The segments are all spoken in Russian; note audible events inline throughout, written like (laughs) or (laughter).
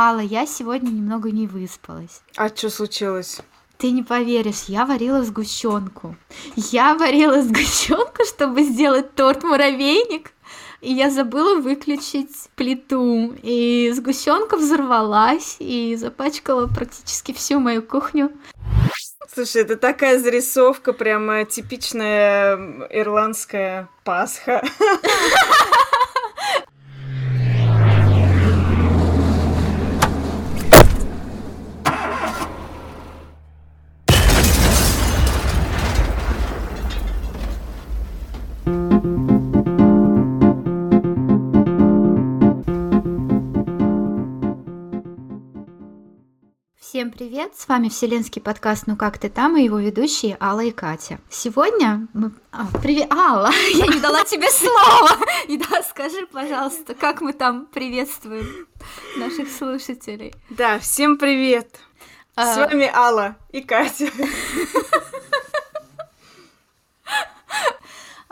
Алла, я сегодня немного не выспалась. А что случилось? Ты не поверишь, я варила сгущенку. Я варила сгущенку, чтобы сделать торт-муравейник. И я забыла выключить плиту. И сгущенка взорвалась и запачкала практически всю мою кухню. Слушай, это такая зарисовка, прямо типичная ирландская Пасха. (laughs) Всем привет! С вами Вселенский подкаст «Ну как ты там?» и его ведущие Алла и Катя. Сегодня мы... А, привет, Алла! (laughs) Я не дала тебе слова! И да, скажи, пожалуйста, как мы там приветствуем наших слушателей? Да, всем привет! А... С вами Алла и Катя. (laughs)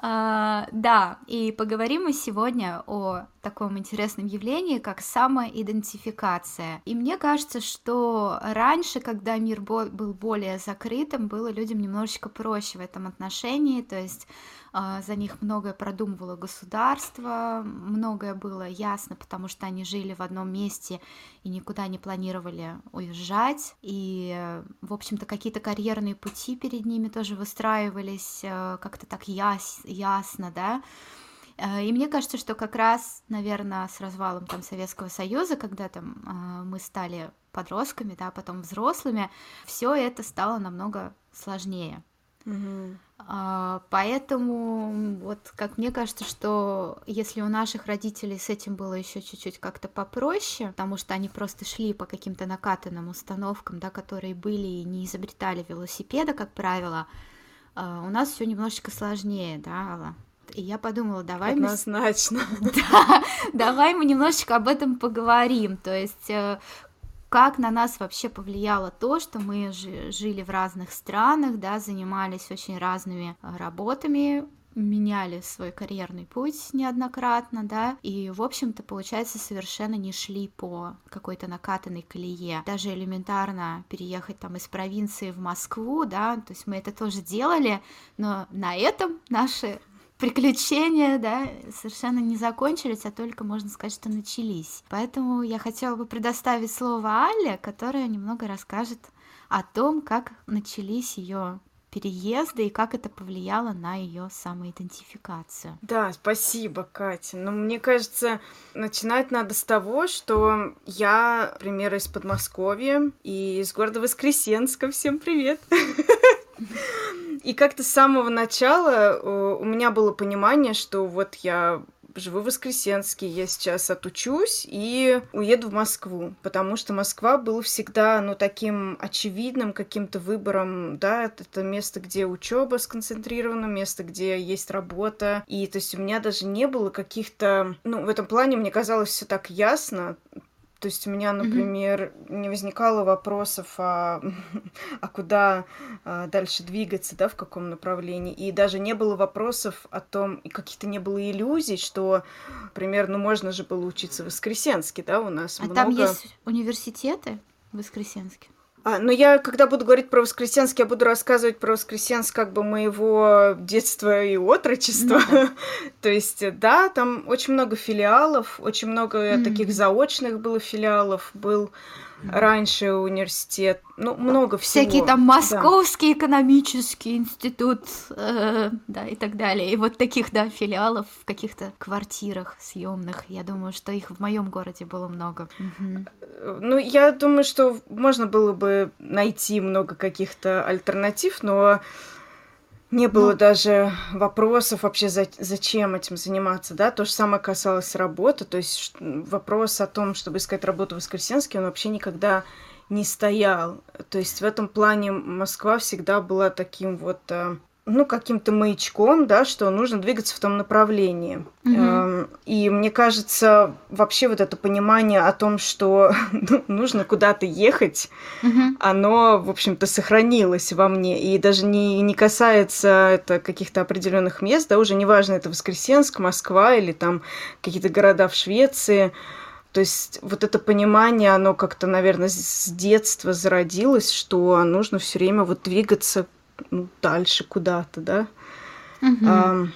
Uh, да, и поговорим мы сегодня о таком интересном явлении, как самоидентификация. И мне кажется, что раньше, когда мир был более закрытым, было людям немножечко проще в этом отношении, то есть а, за них многое продумывало государство, многое было ясно, потому что они жили в одном месте и никуда не планировали уезжать. И, в общем-то, какие-то карьерные пути перед ними тоже выстраивались э, как-то так яс ясно, да. Э, и мне кажется, что как раз, наверное, с развалом там Советского Союза, когда там э, мы стали подростками, да, потом взрослыми, все это стало намного сложнее. Угу. Поэтому, вот как мне кажется, что если у наших родителей с этим было еще чуть-чуть как-то попроще, потому что они просто шли по каким-то накатанным установкам, да, которые были и не изобретали велосипеда, как правило, а, у нас все немножечко сложнее, да, Алла? И я подумала, давай Однозначно. мы... (laughs) Да, давай мы немножечко об этом поговорим. То есть э, как на нас вообще повлияло то, что мы жили в разных странах, да, занимались очень разными э, работами, меняли свой карьерный путь неоднократно, да, и, в общем-то, получается, совершенно не шли по какой-то накатанной колее. Даже элементарно переехать там из провинции в Москву, да, то есть мы это тоже делали, но на этом наши приключения, да, совершенно не закончились, а только, можно сказать, что начались. Поэтому я хотела бы предоставить слово Алле, которая немного расскажет о том, как начались ее переезды и как это повлияло на ее самоидентификацию. Да, спасибо, Катя. Но мне кажется, начинать надо с того, что я, например, из Подмосковья и из города Воскресенска. Всем привет! (laughs) И как-то с самого начала э, у меня было понимание, что вот я живу в Воскресенске, я сейчас отучусь и уеду в Москву, потому что Москва была всегда, ну, таким очевидным каким-то выбором, да, это место, где учеба сконцентрирована, место, где есть работа, и то есть у меня даже не было каких-то, ну, в этом плане мне казалось все так ясно, то есть у меня, например, mm-hmm. не возникало вопросов, а, (laughs) а куда а, дальше двигаться, да, в каком направлении. И даже не было вопросов о том, и каких-то не было иллюзий, что, например, ну можно же было учиться в Воскресенске, да, у нас а много... там есть университеты в Воскресенске? А, но я, когда буду говорить про Воскресенск, я буду рассказывать про Воскресенск как бы моего детства и отрочества. Mm-hmm. (laughs) То есть, да, там очень много филиалов, очень много mm-hmm. таких заочных было филиалов, был раньше университет, ну, много всего. Всякие там Московский да. экономический институт, э, да, и так далее. И вот таких, да, филиалов в каких-то квартирах съемных. Я думаю, что их в моем городе было много. Угу. Ну, я думаю, что можно было бы найти много каких-то альтернатив, но не было ну, даже вопросов вообще, за, зачем этим заниматься, да, то же самое касалось работы, то есть вопрос о том, чтобы искать работу в Воскресенске, он вообще никогда не стоял. То есть в этом плане Москва всегда была таким вот э, ну, каким-то маячком, да, что нужно двигаться в том направлении. Угу. И мне кажется, вообще вот это понимание о том, что (laughs) ну, нужно куда-то ехать, угу. оно, в общем-то, сохранилось во мне. И даже не, не касается это каких-то определенных мест, да, уже неважно, это Воскресенск, Москва или там какие-то города в Швеции. То есть вот это понимание, оно как-то, наверное, с детства зародилось, что нужно все время вот двигаться ну, дальше куда-то, да. Угу. А,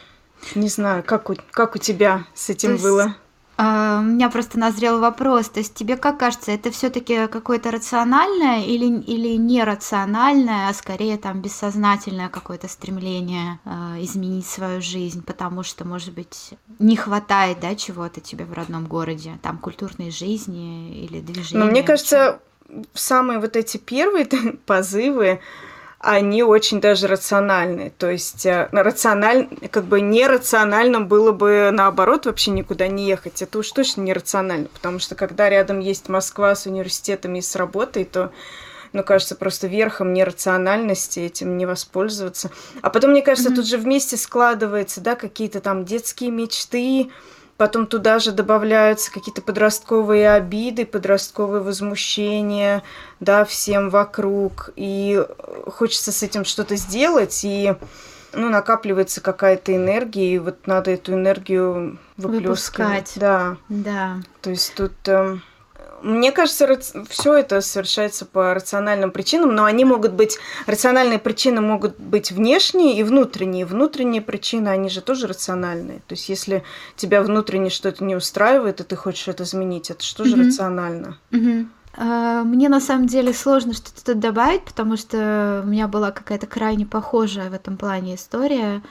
не знаю, как у, как у тебя с этим То было? А, у меня просто назрел вопрос. То есть тебе как кажется, это все-таки какое-то рациональное или, или нерациональное, а скорее там бессознательное какое-то стремление э, изменить свою жизнь, потому что, может быть, не хватает, да, чего-то тебе в родном городе, там культурной жизни или движения. Ну, мне кажется, самые вот эти первые (laughs) позывы, они очень даже рациональны. То есть э, рациональ... как бы нерационально было бы наоборот вообще никуда не ехать. Это уж точно нерационально, потому что когда рядом есть Москва с университетами и с работой, то ну, кажется, просто верхом нерациональности этим не воспользоваться. А потом, мне кажется, mm-hmm. тут же вместе складывается, да, какие-то там детские мечты, Потом туда же добавляются какие-то подростковые обиды, подростковые возмущения, да, всем вокруг. И хочется с этим что-то сделать, и ну, накапливается какая-то энергия, и вот надо эту энергию выплескивать. Да. Да. То есть тут... Э, мне кажется, все это совершается по рациональным причинам, но они могут быть, рациональные причины могут быть внешние и внутренние. Внутренние причины, они же тоже рациональные. То есть, если тебя внутренне что-то не устраивает, и ты хочешь это изменить, это что же mm-hmm. рационально? Mm-hmm. Мне на самом деле сложно что-то добавить, потому что у меня была какая-то крайне похожая в этом плане история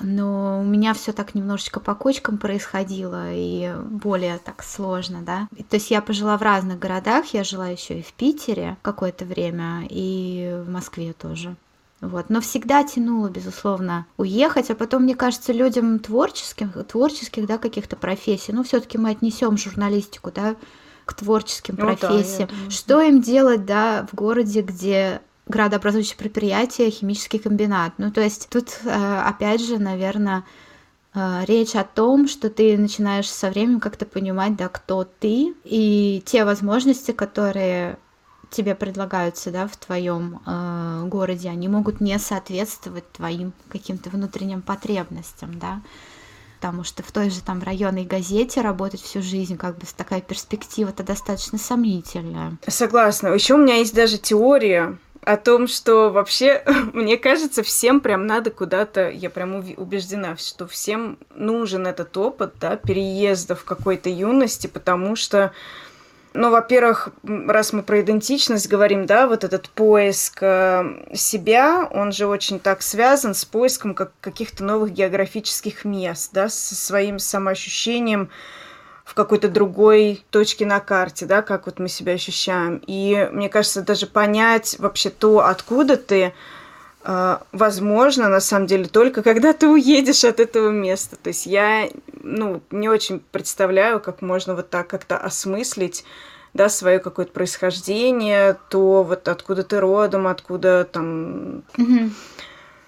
но у меня все так немножечко по кочкам происходило и более так сложно, да. То есть я пожила в разных городах, я жила еще и в Питере какое-то время, и в Москве тоже. Вот. Но всегда тянуло, безусловно, уехать, а потом, мне кажется, людям творческим, творческих, да, каких-то профессий, ну, все-таки мы отнесем журналистику, да, к творческим ну, профессиям. Да, Что им делать, да, в городе, где градообразующее предприятие, химический комбинат. Ну, то есть тут, э, опять же, наверное, э, речь о том, что ты начинаешь со временем как-то понимать, да, кто ты, и те возможности, которые тебе предлагаются, да, в твоем э, городе, они могут не соответствовать твоим каким-то внутренним потребностям, да, потому что в той же там районной газете работать всю жизнь, как бы такая перспектива-то достаточно сомнительная. Согласна. Еще у меня есть даже теория о том, что вообще, (laughs) мне кажется, всем прям надо куда-то, я прям убеждена, что всем нужен этот опыт, да, переезда в какой-то юности, потому что, ну, во-первых, раз мы про идентичность говорим, да, вот этот поиск э, себя, он же очень так связан с поиском как каких-то новых географических мест, да, со своим самоощущением, в какой-то другой точке на карте, да, как вот мы себя ощущаем. И мне кажется, даже понять вообще то, откуда ты, э, возможно, на самом деле, только когда ты уедешь от этого места. То есть я, ну, не очень представляю, как можно вот так как-то осмыслить да, свое какое-то происхождение, то вот откуда ты родом, откуда там... Mm-hmm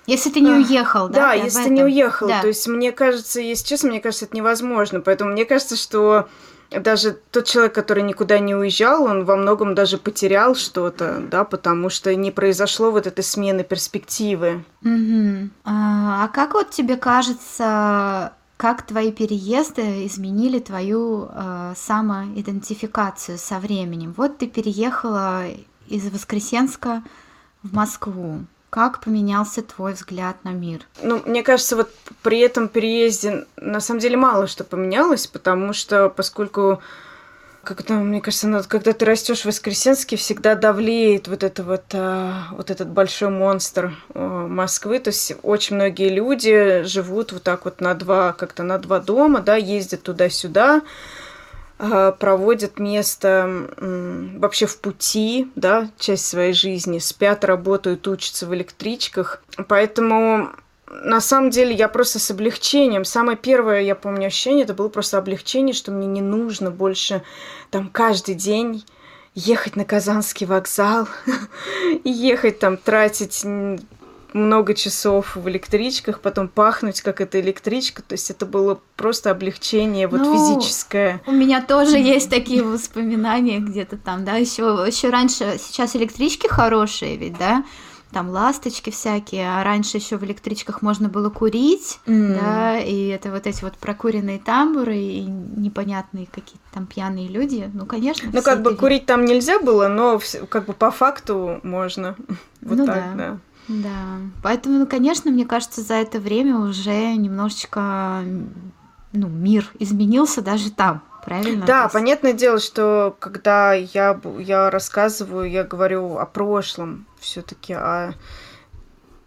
если ты не уехал, да? Да, если ты не уехал. Да. То есть, мне кажется, если честно, мне кажется, это невозможно. Поэтому мне кажется, что даже тот человек, который никуда не уезжал, он во многом даже потерял что-то, да, потому что не произошло вот этой смены перспективы. Угу. А, как вот тебе кажется, как твои переезды изменили твою э, самоидентификацию со временем? Вот ты переехала из Воскресенска в Москву. Как поменялся твой взгляд на мир? Ну, мне кажется, вот при этом переезде на самом деле мало что поменялось, потому что поскольку как это, мне кажется, когда ты растешь в Воскресенске, всегда давлеет вот это вот, а, вот этот большой монстр а, Москвы. То есть очень многие люди живут вот так вот на два, как-то на два дома, да, ездят туда-сюда, проводят место вообще в пути, да, часть своей жизни, спят, работают, учатся в электричках. Поэтому на самом деле я просто с облегчением. Самое первое, я помню, ощущение, это было просто облегчение, что мне не нужно больше там каждый день ехать на Казанский вокзал (laughs) и ехать там тратить много часов в электричках, потом пахнуть, как эта электричка. То есть это было просто облегчение вот ну, физическое. У меня тоже есть такие воспоминания где-то там, да, еще еще раньше, сейчас электрички хорошие ведь, да, там ласточки всякие, а раньше еще в электричках можно было курить, mm. да, и это вот эти вот прокуренные тамбуры и непонятные какие-то там пьяные люди, ну, конечно. Ну, как бы курить там нельзя было, но как бы по факту можно. (laughs) Вот ну, так, да. да. Да, поэтому, ну, конечно, мне кажется, за это время уже немножечко, ну, мир изменился даже там, правильно? Да, есть... понятное дело, что когда я, я рассказываю, я говорю о прошлом, все таки о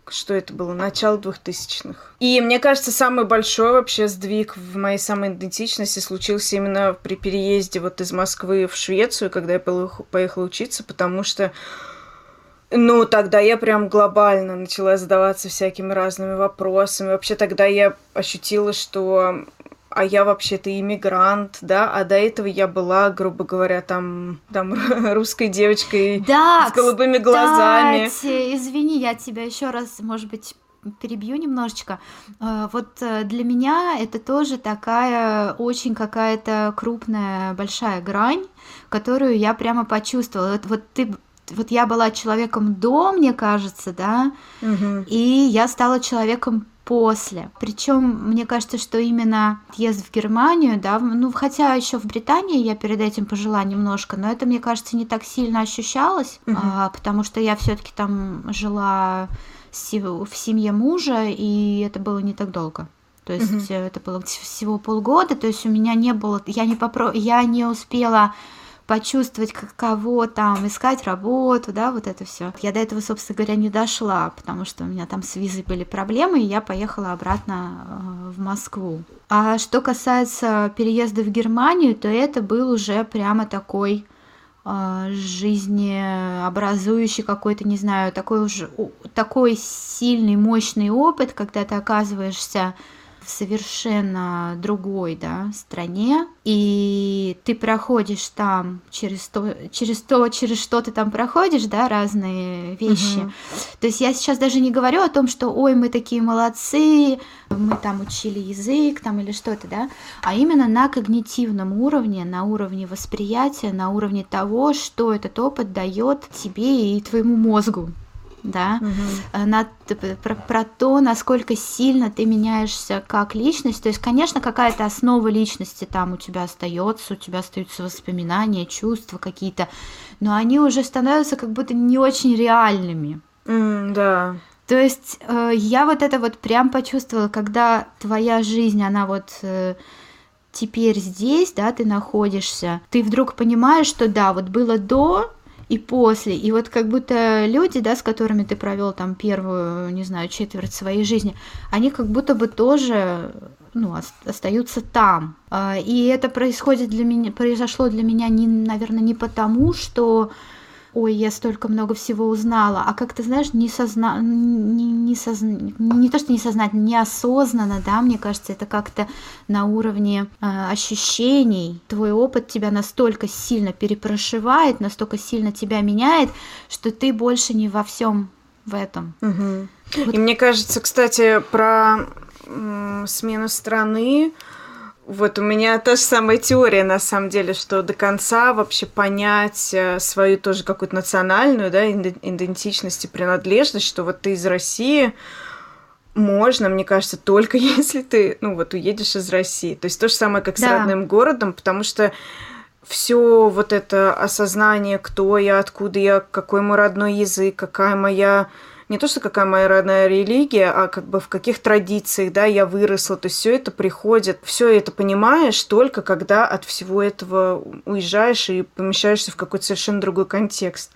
что это было, начало двухтысячных. И мне кажется, самый большой вообще сдвиг в моей самоидентичности случился именно при переезде вот из Москвы в Швецию, когда я поехала учиться, потому что ну, тогда я прям глобально начала задаваться всякими разными вопросами. Вообще тогда я ощутила, что а я вообще-то иммигрант, да, а до этого я была, грубо говоря, там, там (laughs) русской девочкой да, с голубыми кстати, глазами. Извини, я тебя еще раз, может быть, перебью немножечко. Э, вот э, для меня это тоже такая очень какая-то крупная, большая грань, которую я прямо почувствовала. Вот, вот ты вот я была человеком до, мне кажется, да, угу. и я стала человеком после. Причем мне кажется, что именно отъезд в Германию, да, ну хотя еще в Британии я перед этим пожила немножко, но это мне кажется не так сильно ощущалось, угу. а, потому что я все-таки там жила в семье мужа, и это было не так долго. То есть угу. это было всего полгода, то есть у меня не было, я не попро, я не успела почувствовать, каково там искать работу, да, вот это все. Я до этого, собственно говоря, не дошла, потому что у меня там с визой были проблемы, и я поехала обратно э, в Москву. А что касается переезда в Германию, то это был уже прямо такой э, жизнеобразующий какой-то, не знаю, такой уже такой сильный, мощный опыт, когда ты оказываешься совершенно другой да, стране, и ты проходишь там через то, через то, через что ты там проходишь, да, разные вещи. Угу. То есть я сейчас даже не говорю о том, что, ой, мы такие молодцы, мы там учили язык там или что-то, да, а именно на когнитивном уровне, на уровне восприятия, на уровне того, что этот опыт дает тебе и твоему мозгу да, угу. на, про, про то, насколько сильно ты меняешься как личность. То есть, конечно, какая-то основа личности там у тебя остается, у тебя остаются воспоминания, чувства какие-то, но они уже становятся как будто не очень реальными. Mm, да. То есть э, я вот это вот прям почувствовала, когда твоя жизнь, она вот э, теперь здесь, да, ты находишься, ты вдруг понимаешь, что да, вот было до, и после. И вот как будто люди, да, с которыми ты провел там первую, не знаю, четверть своей жизни, они как будто бы тоже ну, остаются там. А, и это происходит для меня, произошло для меня, не, наверное, не потому, что ой, я столько много всего узнала, а как ты знаешь, не созна... не, не, созна... не то, что не сознательно, неосознанно, да, мне кажется, это как-то на уровне э, ощущений, твой опыт тебя настолько сильно перепрошивает, настолько сильно тебя меняет, что ты больше не во всем в этом. Угу. Вот. И мне кажется, кстати, про смену страны, вот у меня та же самая теория, на самом деле, что до конца вообще понять э, свою тоже какую-то национальную, да, идентичность и принадлежность, что вот ты из России, можно, мне кажется, только (laughs) если ты, ну вот, уедешь из России. То есть то же самое, как с да. родным городом, потому что все вот это осознание, кто я, откуда я, какой мой родной язык, какая моя не то, что какая моя родная религия, а как бы в каких традициях, да, я выросла. То есть все это приходит, все это понимаешь только когда от всего этого уезжаешь и помещаешься в какой-то совершенно другой контекст.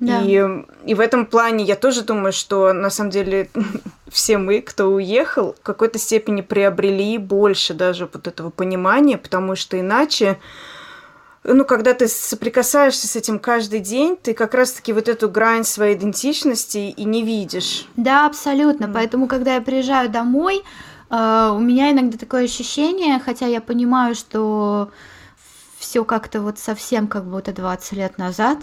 Да. И, и в этом плане я тоже думаю, что на самом деле (laughs) все мы, кто уехал, в какой-то степени приобрели больше даже вот этого понимания, потому что иначе ну, когда ты соприкасаешься с этим каждый день, ты как раз-таки вот эту грань своей идентичности и не видишь. Да, абсолютно. Mm. Поэтому, когда я приезжаю домой, э, у меня иногда такое ощущение, хотя я понимаю, что все как-то вот совсем как будто 20 лет назад,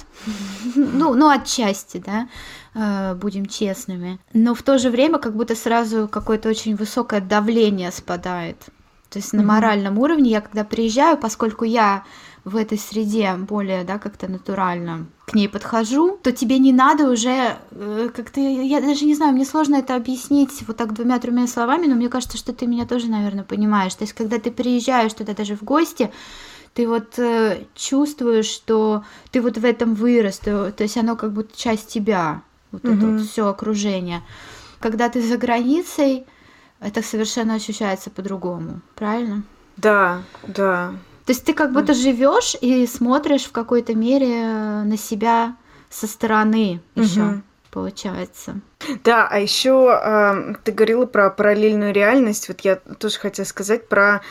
ну, ну, отчасти, да, э, будем честными, но в то же время как будто сразу какое-то очень высокое давление спадает. То есть на моральном уровне я когда приезжаю, поскольку я в этой среде более, да, как-то натурально к ней подхожу, то тебе не надо уже э, как-то, я даже не знаю, мне сложно это объяснить вот так двумя-тремя словами, но мне кажется, что ты меня тоже, наверное, понимаешь. То есть, когда ты приезжаешь туда даже в гости, ты вот э, чувствуешь, что ты вот в этом вырос, то, то есть оно как будто часть тебя, вот mm-hmm. это вот все окружение. Когда ты за границей, это совершенно ощущается по-другому, правильно? Да, да. То есть ты как будто живешь и смотришь в какой-то мере на себя со стороны еще. Угу. Получается. Да, а еще э, ты говорила про параллельную реальность. Вот я тоже хотела сказать про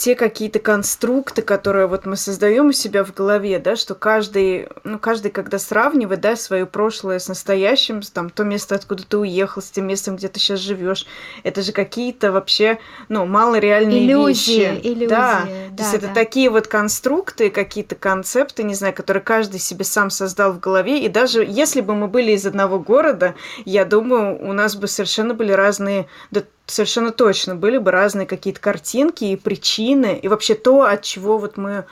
те какие-то конструкты, которые вот мы создаем у себя в голове, да, что каждый, ну, каждый, когда сравнивает, да, свое прошлое с настоящим, там, то место, откуда ты уехал, с тем местом, где ты сейчас живешь, это же какие-то вообще, ну, малореальные иллюзии, вещи. Иллюзии, да. да. То есть да. это такие вот конструкты, какие-то концепты, не знаю, которые каждый себе сам создал в голове, и даже если бы мы были из одного города, я думаю, у нас бы совершенно были разные, да, совершенно точно были бы разные какие-то картинки и причины, и вообще то, от чего вот мы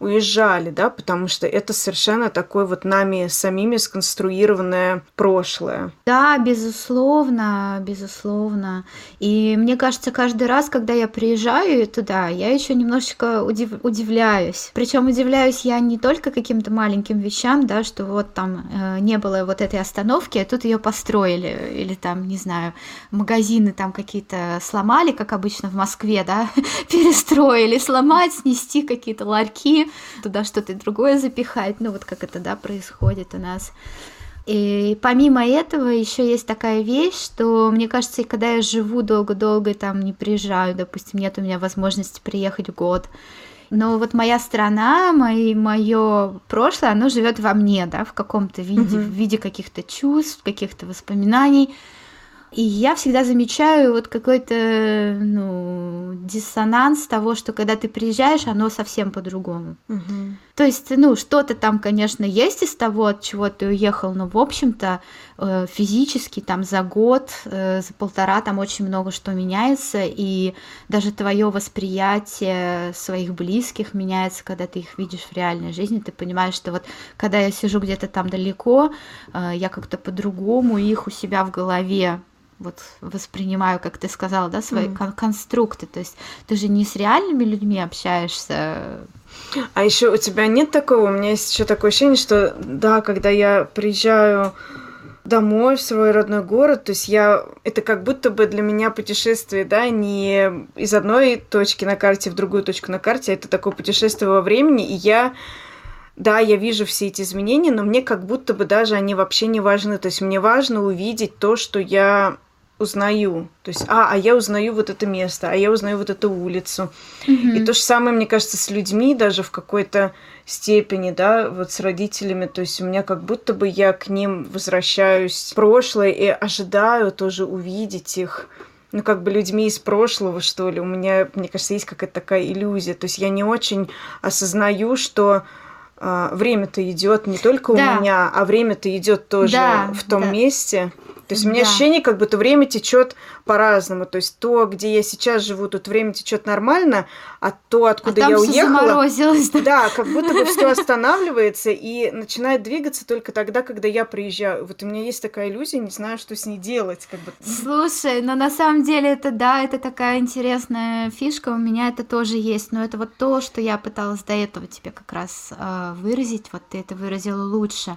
уезжали, да, потому что это совершенно такое вот нами самими сконструированное прошлое. Да, безусловно, безусловно. И мне кажется, каждый раз, когда я приезжаю туда, я еще немножечко удив... удивляюсь. Причем удивляюсь я не только каким-то маленьким вещам, да, что вот там э, не было вот этой остановки, а тут ее построили, или там, не знаю, магазины там какие-то сломали, как обычно в Москве, да, (laughs) перестроили, сломать, снести какие-то ларьки, туда что-то другое запихать, ну вот как это, да, происходит у нас. И помимо этого еще есть такая вещь, что мне кажется, когда я живу долго-долго, там не приезжаю, допустим, нет у меня возможности приехать год, но вот моя страна, мои, мое прошлое, оно живет во мне, да, в каком-то виде, mm-hmm. в виде каких-то чувств, каких-то воспоминаний. И я всегда замечаю вот какой-то ну, диссонанс того, что когда ты приезжаешь, оно совсем по-другому. Угу. То есть, ну, что-то там, конечно, есть из того, от чего ты уехал, но, в общем-то, э, физически там за год, э, за полтора там очень много что меняется, и даже твое восприятие своих близких меняется, когда ты их видишь в реальной жизни, ты понимаешь, что вот когда я сижу где-то там далеко, э, я как-то по-другому их у себя в голове вот воспринимаю, как ты сказала, да, свои mm. кон- конструкты. То есть ты же не с реальными людьми общаешься. А еще у тебя нет такого? У меня есть еще такое ощущение, что да, когда я приезжаю домой в свой родной город, то есть я это как будто бы для меня путешествие, да, не из одной точки на карте в другую точку на карте, а это такое путешествие во времени, и я да, я вижу все эти изменения, но мне как будто бы даже они вообще не важны. То есть мне важно увидеть то, что я узнаю. То есть, а, а я узнаю вот это место, а я узнаю вот эту улицу. Mm-hmm. И то же самое, мне кажется, с людьми даже в какой-то степени, да, вот с родителями. То есть у меня как будто бы я к ним возвращаюсь в прошлое и ожидаю тоже увидеть их ну, как бы людьми из прошлого, что ли. У меня, мне кажется, есть какая-то такая иллюзия. То есть я не очень осознаю, что а, время-то идет не только да. у меня, а время-то идет тоже да, в том да. месте. То есть у меня ощущение, как будто время течет по-разному. То есть то, где я сейчас живу, тут время течет нормально, а то, откуда а я уехала, да? да, как будто бы все (laughs) останавливается и начинает двигаться только тогда, когда я приезжаю. Вот у меня есть такая иллюзия, не знаю, что с ней делать, как бы. Слушай, но на самом деле это да, это такая интересная фишка, у меня это тоже есть, но это вот то, что я пыталась до этого тебе как раз э, выразить, вот ты это выразила лучше.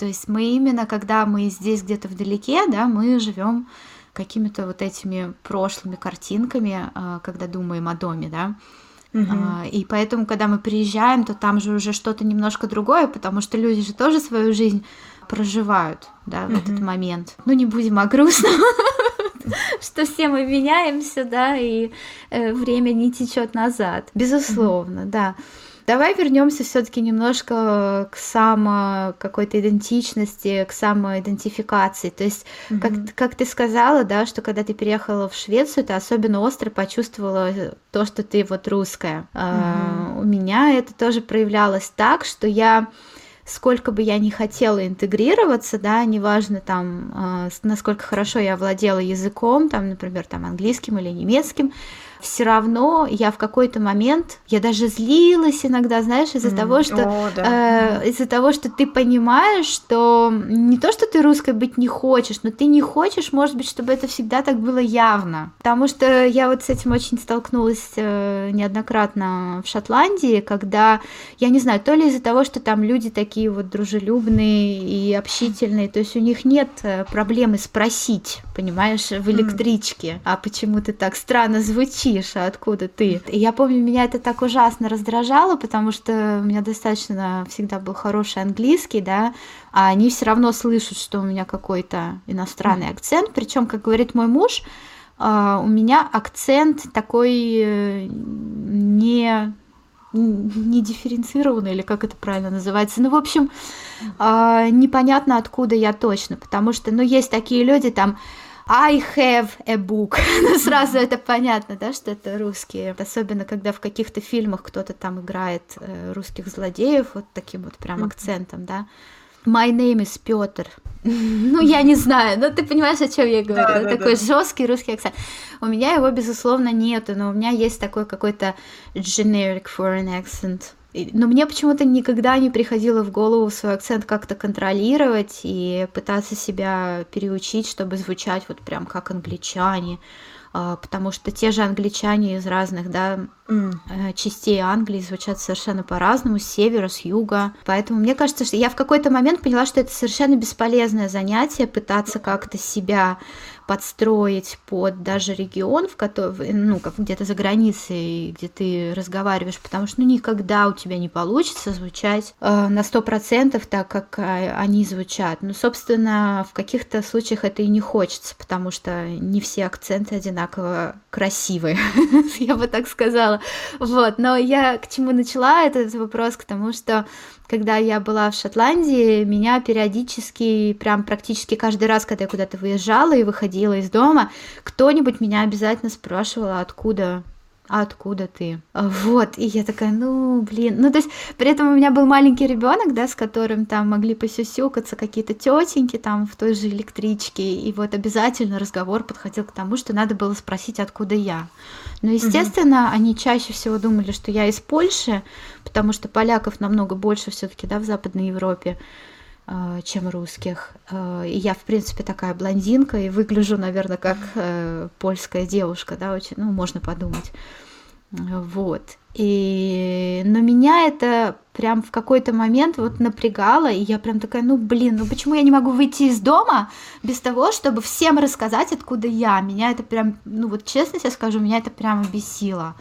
То есть мы именно, когда мы здесь где-то вдалеке, да, мы живем какими-то вот этими прошлыми картинками, а, когда думаем о доме, да. Угу. И поэтому, когда мы приезжаем, то там же уже что-то немножко другое, потому что люди же тоже свою жизнь проживают, да, в угу. этот момент. Ну, не будем о грустном, (laughs) что все мы меняемся, да, и э, время не течет назад. Безусловно, да. Давай вернемся все-таки немножко к само какой-то идентичности, к самоидентификации. То есть, mm-hmm. как, как ты сказала, да, что когда ты переехала в Швецию, ты особенно остро почувствовала то, что ты вот русская. Mm-hmm. А, у меня это тоже проявлялось так, что я сколько бы я ни хотела интегрироваться, да, неважно там, э, насколько хорошо я владела языком, там, например, там, английским или немецким, все равно я в какой-то момент, я даже злилась иногда, знаешь, из-за mm. того, что О, да. э, из-за того, что ты понимаешь, что не то, что ты русской быть не хочешь, но ты не хочешь, может быть, чтобы это всегда так было явно. Потому что я вот с этим очень столкнулась э, неоднократно в Шотландии, когда, я не знаю, то ли из-за того, что там люди такие вот дружелюбные и общительные, то есть у них нет э, проблемы спросить, понимаешь, в электричке, mm. а почему ты так странно звучишь, а откуда ты? И я помню, меня это так ужасно раздражало, потому что у меня достаточно всегда был хороший английский, да, а они все равно слышат, что у меня какой-то иностранный акцент. Причем, как говорит мой муж, а, у меня акцент такой э, не не дифференцированный, или как это правильно называется. Ну, в общем, а, непонятно, откуда я точно, потому что, ну, есть такие люди, там, I have a book. (laughs) ну, сразу это понятно, да, что это русские. Особенно, когда в каких-то фильмах кто-то там играет э, русских злодеев вот таким вот прям акцентом, да. My name is Петр. (laughs) ну, я не знаю, но ты понимаешь, о чем я говорю. Да, да, такой да. жесткий русский акцент. У меня его, безусловно, нету, но у меня есть такой какой-то generic foreign accent. Но мне почему-то никогда не приходило в голову свой акцент как-то контролировать и пытаться себя переучить, чтобы звучать вот прям как англичане. А, потому что те же англичане из разных да, mm. частей Англии звучат совершенно по-разному, с севера, с юга. Поэтому мне кажется, что я в какой-то момент поняла, что это совершенно бесполезное занятие, пытаться как-то себя подстроить под даже регион, в котором, ну, как где-то за границей, где ты разговариваешь, потому что, ну, никогда у тебя не получится звучать э, на сто процентов так, как э, они звучат. Ну, собственно, в каких-то случаях это и не хочется, потому что не все акценты одинаково красивые, (laughs) я бы так сказала. Вот, но я к чему начала этот вопрос, к тому, что когда я была в Шотландии, меня периодически, прям практически каждый раз, когда я куда-то выезжала и выходила из дома, кто-нибудь меня обязательно спрашивал, откуда а откуда ты? Вот, и я такая, ну, блин, ну, то есть, при этом у меня был маленький ребенок, да, с которым там могли посюсюкаться какие-то тетеньки там в той же электричке, и вот обязательно разговор подходил к тому, что надо было спросить, откуда я. Но, естественно, угу. они чаще всего думали, что я из Польши, потому что поляков намного больше все-таки, да, в Западной Европе а, чем русских. А, и я, в принципе, такая блондинка и выгляжу, наверное, как э, польская девушка, да, очень, ну, можно подумать. Вот. И... Но меня это прям в какой-то момент вот напрягало, и я прям такая, ну блин, ну почему я не могу выйти из дома без того, чтобы всем рассказать, откуда я? Меня это прям, ну вот честно себе скажу, меня это прямо бесило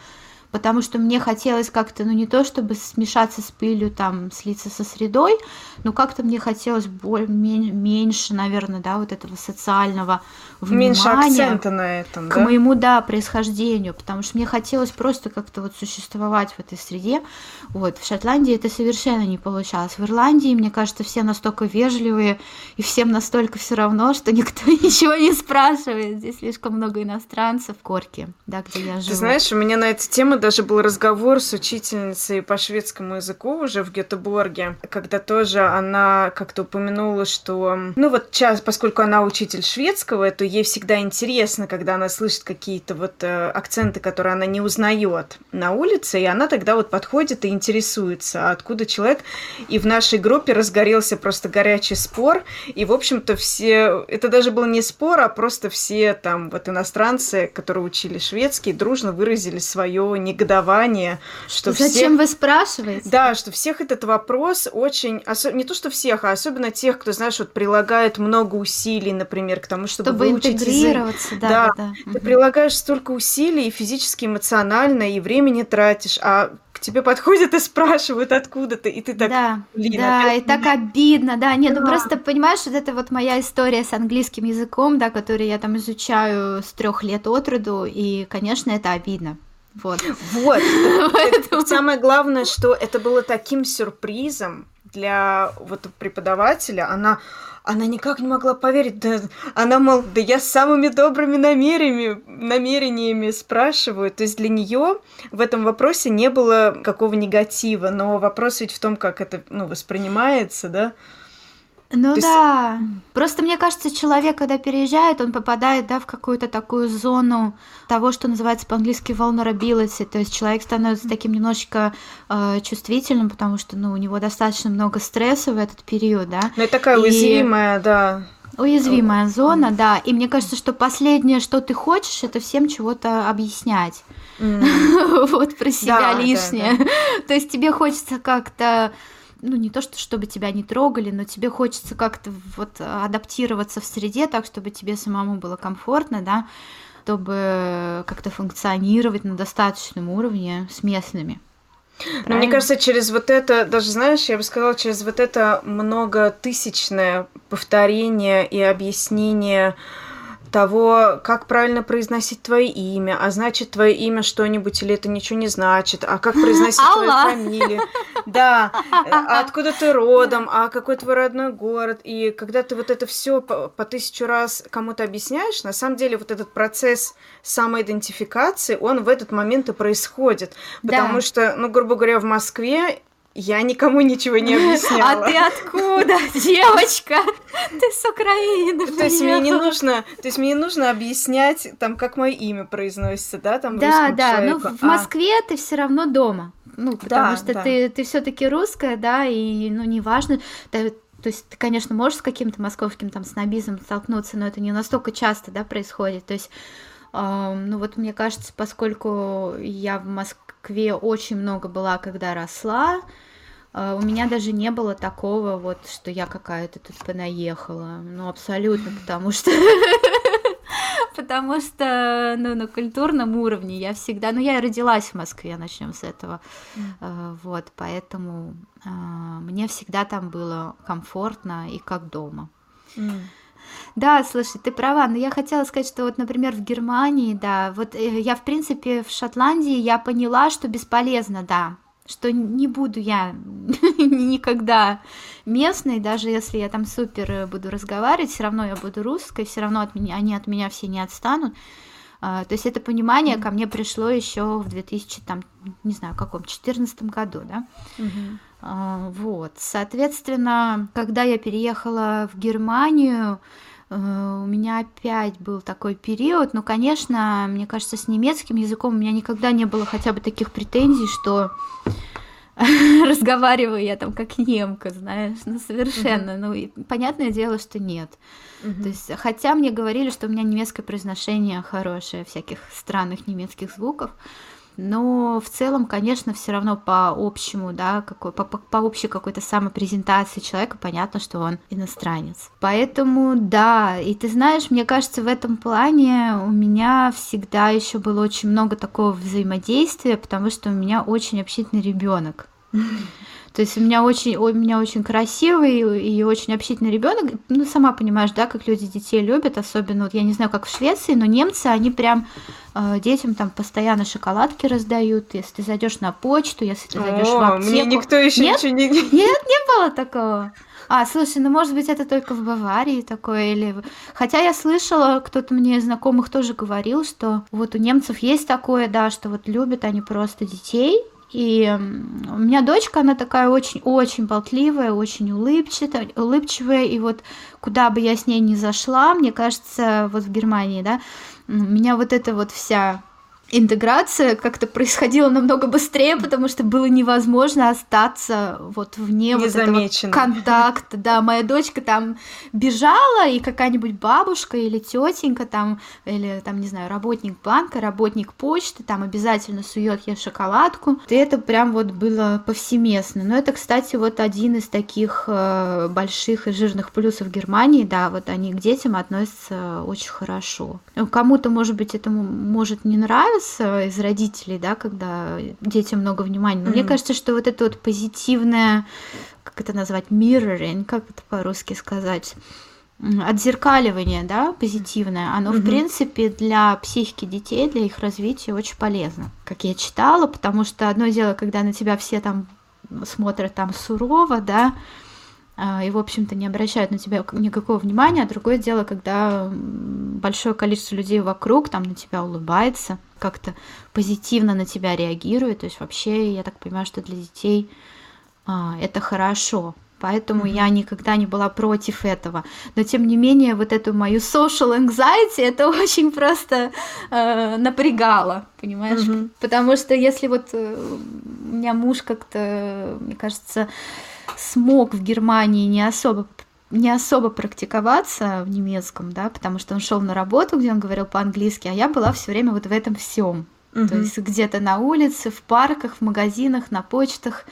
потому что мне хотелось как-то, ну не то чтобы смешаться с пылью, там, слиться со средой, но как-то мне хотелось более, меньше, наверное, да, вот этого социального внимания. Меньше акцента на этом, К да? моему, да, происхождению, потому что мне хотелось просто как-то вот существовать в этой среде. Вот, в Шотландии это совершенно не получалось. В Ирландии, мне кажется, все настолько вежливые, и всем настолько все равно, что никто (laughs) ничего не спрашивает. Здесь слишком много иностранцев в Корке, да, где я живу. Ты знаешь, у меня на эту тему даже был разговор с учительницей по шведскому языку уже в Гетеборге, когда тоже она как-то упомянула, что, ну вот сейчас, поскольку она учитель шведского, то ей всегда интересно, когда она слышит какие-то вот э, акценты, которые она не узнает на улице, и она тогда вот подходит и интересуется, откуда человек. И в нашей группе разгорелся просто горячий спор, и, в общем-то, все... Это даже был не спор, а просто все там вот иностранцы, которые учили шведский, дружно выразили свое негодование, что Зачем всех... вы спрашиваете? Да, что всех этот вопрос очень... Не то, что всех, а особенно тех, кто, знаешь, вот прилагает много усилий, например, к тому, чтобы, чтобы выучить интегрироваться, язык. Да, да, да, да. Ты прилагаешь столько усилий и физически, эмоционально, и времени тратишь, а к тебе подходят и спрашивают, откуда ты, и ты так, да, блин, да, опять... и так обидно, да, нет, ну да. ну просто понимаешь, вот это вот моя история с английским языком, да, который я там изучаю с трех лет от роду, и, конечно, это обидно. Вот. Вот. (laughs) Самое главное, что это было таким сюрпризом для вот преподавателя. Она она никак не могла поверить. Да, она, мол, да я с самыми добрыми намерениями, намерениями спрашиваю. То есть для нее в этом вопросе не было какого негатива, но вопрос ведь в том, как это ну, воспринимается, да. Ну То да. Есть... Просто мне кажется, человек, когда переезжает, он попадает, да, в какую-то такую зону того, что называется по-английски vulnerability. То есть человек становится таким немножечко э, чувствительным, потому что, ну, у него достаточно много стресса в этот период, да. Ну, это такая и... уязвимая, да. Уязвимая зона, да. И мне кажется, что последнее, что ты хочешь, это всем чего-то объяснять. Mm. (laughs) вот про себя да, лишнее. Да, да. То есть тебе хочется как-то ну, не то, что чтобы тебя не трогали, но тебе хочется как-то вот адаптироваться в среде так, чтобы тебе самому было комфортно, да, чтобы как-то функционировать на достаточном уровне с местными. Но мне кажется, через вот это, даже знаешь, я бы сказала, через вот это многотысячное повторение и объяснение того, как правильно произносить твое имя, а значит твое имя что-нибудь или это ничего не значит, а как произносить твою фамилию, да, а (laughs) откуда ты родом, а какой твой родной город, и когда ты вот это все по, по тысячу раз кому-то объясняешь, на самом деле вот этот процесс самоидентификации, он в этот момент и происходит, потому да. что, ну, грубо говоря, в Москве я никому ничего не объясняла. А ты откуда, девочка? Ты с Украины. То есть мне не нужно, то есть мне не нужно объяснять там, как мое имя произносится, да, там Да, да, но ну, в Москве ты все равно дома. Ну, потому что ты, ты все-таки русская, да, и ну неважно. то есть ты, конечно, можешь с каким-то московским там снобизмом столкнуться, но это не настолько часто, да, происходит. То есть, э, ну вот мне кажется, поскольку я в Москве очень много была, когда росла, а, у меня даже не было такого вот, что я какая-то тут понаехала. Ну, абсолютно, потому что... (laughs) Потому что, ну, на культурном уровне я всегда... Ну, я родилась в Москве, начнем с этого. Mm. Вот, поэтому а, мне всегда там было комфортно и как дома. Да, слушай, ты права, но я хотела сказать, что вот, например, в Германии, да, вот э, я, в принципе, в Шотландии я поняла, что бесполезно, да, что не буду я (laughs) никогда местной, даже если я там супер э, буду разговаривать, все равно я буду русской, все равно от меня, они от меня все не отстанут. Uh, то есть это понимание mm-hmm. ко мне пришло еще в 2000, там, не знаю, каком, 14 году, да. Mm-hmm. Вот, соответственно, когда я переехала в Германию, uh, у меня опять был такой период, но, конечно, мне кажется, с немецким языком у меня никогда не было хотя бы таких претензий, что (laughs) разговариваю я там как немка, знаешь, ну совершенно, ну и понятное дело, что нет. То есть, хотя мне говорили, что у меня немецкое произношение хорошее всяких странных немецких звуков, но в целом, конечно, все равно по общему, да, какой, по, по, по общей какой-то самопрезентации человека понятно, что он иностранец. Поэтому, да, и ты знаешь, мне кажется, в этом плане у меня всегда еще было очень много такого взаимодействия, потому что у меня очень общительный ребенок. То есть у меня очень, у меня очень красивый и очень общительный ребенок. Ну, сама понимаешь, да, как люди детей любят, особенно, вот я не знаю, как в Швеции, но немцы, они прям э, детям там постоянно шоколадки раздают. Если ты зайдешь на почту, если ты зайдешь в аптеку. Мне никто еще Нет? ничего не... (laughs) Нет, не было такого. А, слушай, ну может быть это только в Баварии такое или... Хотя я слышала, кто-то мне знакомых тоже говорил, что вот у немцев есть такое, да, что вот любят они просто детей, и у меня дочка, она такая очень-очень болтливая, очень улыбчивая, улыбчивая, и вот куда бы я с ней ни зашла, мне кажется, вот в Германии, да, меня вот эта вот вся интеграция как-то происходила намного быстрее, потому что было невозможно остаться вот вне вот этого контакта. Да, моя дочка там бежала, и какая-нибудь бабушка или тетенька там, или там, не знаю, работник банка, работник почты, там обязательно сует ей шоколадку. И это прям вот было повсеместно. Но это, кстати, вот один из таких э, больших и жирных плюсов Германии, да, вот они к детям относятся очень хорошо. Кому-то, может быть, это может не нравиться, нас из родителей, да, когда детям много внимания. Но mm-hmm. мне кажется, что вот это вот позитивное, как это назвать, mirroring, как это по-русски сказать, отзеркаливание, да, позитивное, оно, mm-hmm. в принципе, для психики детей, для их развития очень полезно. Как я читала, потому что одно дело, когда на тебя все там смотрят там сурово, да, а, и, в общем-то, не обращают на тебя никакого внимания. А другое дело, когда большое количество людей вокруг там на тебя улыбается, как-то позитивно на тебя реагирует. То есть вообще, я так понимаю, что для детей а, это хорошо. Поэтому mm-hmm. я никогда не была против этого. Но тем не менее, вот эту мою social anxiety это очень просто э, напрягало, понимаешь? Mm-hmm. Потому что если вот э, у меня муж как-то, мне кажется, смог в Германии не особо не особо практиковаться в немецком, да, потому что он шел на работу, где он говорил по-английски, а я была все время вот в этом всем. Угу. То есть где-то на улице, в парках, в магазинах, на почтах,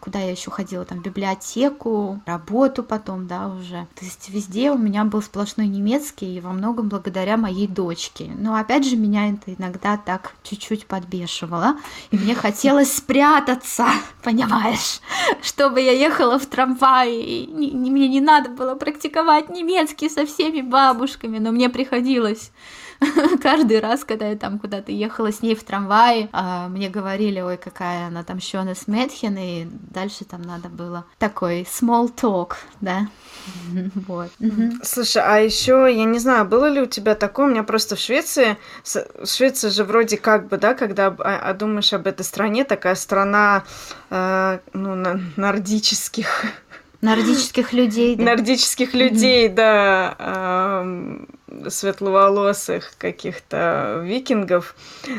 куда я еще ходила, там, библиотеку, работу потом, да, уже. То есть везде у меня был сплошной немецкий, и во многом благодаря моей дочке. Но опять же, меня это иногда так чуть-чуть подбешивало, и мне (laughs) хотелось спрятаться, (laughs) понимаешь, чтобы я ехала в трамвае, и мне не надо было практиковать немецкий со всеми бабушками, но мне приходилось (laughs) каждый раз, когда я там куда-то ехала с ней в трамвае, а, мне говорили, ой, какая она там Шонес Метхен, и дальше там надо было такой small talk, да, (laughs) вот. Слушай, а еще я не знаю, было ли у тебя такое, у меня просто в Швеции, Швеция же вроде как бы, да, когда а, а думаешь об этой стране, такая страна, э, ну, нордических. Нордических людей, да. (laughs) Нордических людей, да светловолосых каких-то викингов.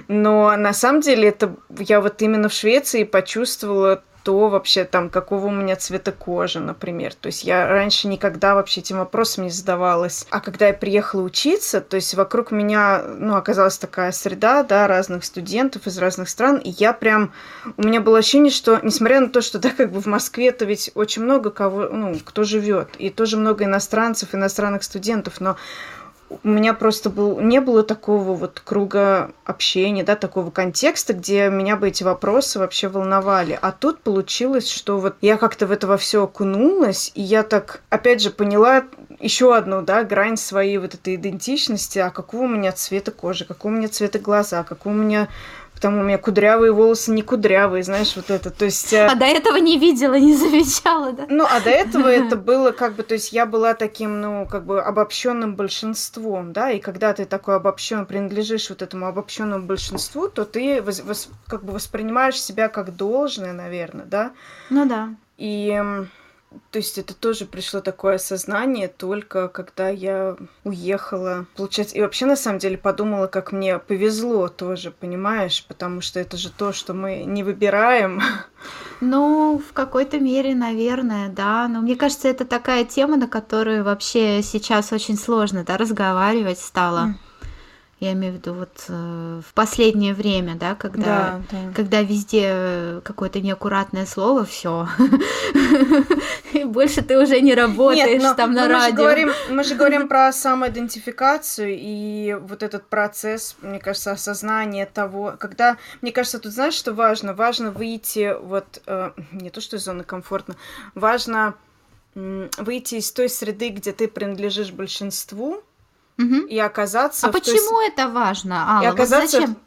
Но на самом деле это я вот именно в Швеции почувствовала то вообще там, какого у меня цвета кожи, например. То есть я раньше никогда вообще этим вопросом не задавалась. А когда я приехала учиться, то есть вокруг меня, ну, оказалась такая среда, да, разных студентов из разных стран, и я прям, у меня было ощущение, что, несмотря на то, что, да, как бы в Москве-то ведь очень много кого, ну, кто живет, и тоже много иностранцев, иностранных студентов, но у меня просто был, не было такого вот круга общения, да, такого контекста, где меня бы эти вопросы вообще волновали. А тут получилось, что вот я как-то в это все окунулась, и я так, опять же, поняла еще одну, да, грань своей вот этой идентичности, а какого у меня цвета кожи, какого у меня цвета глаза, какого у меня Потому у меня кудрявые волосы не кудрявые, знаешь, вот это, то есть... Э, а до этого не видела, не (laughs) замечала, да? Ну, а до этого это (laughs) было как бы, то есть я была таким, ну, как бы обобщенным большинством, да, и когда ты такой обобщен, принадлежишь вот этому обобщенному большинству, то ты вос, вос, как бы воспринимаешь себя как должное, наверное, да? Ну да. И то есть это тоже пришло такое осознание только когда я уехала. Получается, и вообще на самом деле подумала, как мне повезло тоже, понимаешь? Потому что это же то, что мы не выбираем. Ну, в какой-то мере, наверное, да. Но мне кажется, это такая тема, на которую вообще сейчас очень сложно да, разговаривать стало. Mm. Я имею в виду вот э, в последнее время, да, когда, да, да. когда везде какое-то неаккуратное слово, все, (laughs) и больше ты уже не работаешь Нет, там на радио. Мы же, говорим, мы же говорим (laughs) про самоидентификацию и вот этот процесс, мне кажется, осознания того, когда, мне кажется, тут знаешь, что важно? Важно выйти вот э, не то что из зоны комфортно, важно выйти из той среды, где ты принадлежишь большинству, угу. и оказаться... А почему той... это важно, Алла? И оказаться... Вот зачем?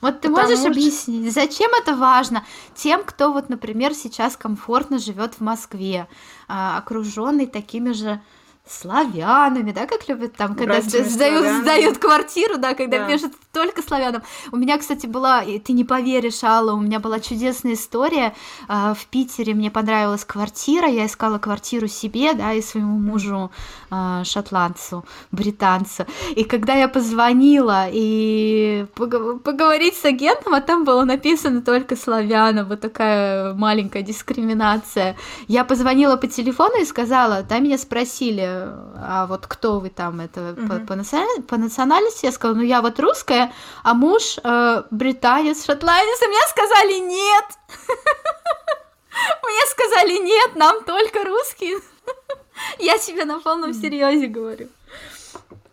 Вот ты Потому можешь что... объяснить, зачем это важно тем, кто вот, например, сейчас комфортно живет в Москве, а, окруженный такими же славянами, да, как любят там, когда сдают, сдают квартиру, да, когда да. пишут только славянам. У меня, кстати, была, ты не поверишь, Алла, у меня была чудесная история. А, в Питере мне понравилась квартира, я искала квартиру себе, да, и своему мужу а, шотландцу, британцу. И когда я позвонила и поговорить с агентом, а там было написано только славянам, вот такая маленькая дискриминация. Я позвонила по телефону и сказала, да, меня спросили, а вот кто вы там, это угу. по, по, национальности, по национальности? Я сказала, ну я вот русская, а муж э, британец, шотландец, и мне сказали нет. (laughs) Мне сказали нет, нам только русские. (laughs) Я тебе на полном серьезе говорю.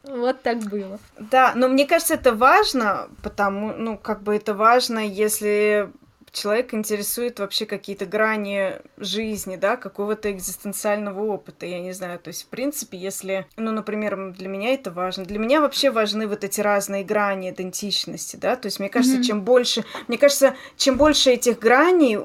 Вот так было. Да, но мне кажется, это важно, потому, ну, как бы это важно, если человек интересует вообще какие-то грани жизни, да, какого-то экзистенциального опыта, я не знаю, то есть, в принципе, если, ну, например, для меня это важно, для меня вообще важны вот эти разные грани идентичности, да, то есть, мне кажется, mm-hmm. чем больше, мне кажется, чем больше этих граней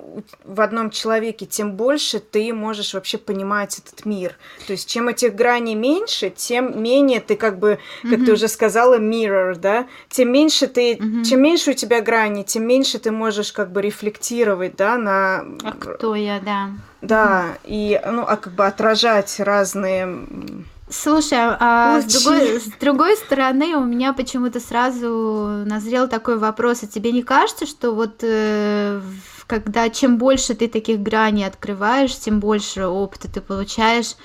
в одном человеке, тем больше ты можешь вообще понимать этот мир, то есть, чем этих граней меньше, тем менее ты как бы, как mm-hmm. ты уже сказала, mirror, да, тем меньше ты, mm-hmm. чем меньше у тебя грани, тем меньше ты можешь как бы рефлексировать рефлектировать, да, на... А кто я, да. Да, и, ну, а как бы отражать разные Слушай, а с другой, с другой стороны, у меня почему-то сразу назрел такой вопрос. А тебе не кажется, что вот э, когда чем больше ты таких граней открываешь, тем больше опыта ты получаешь,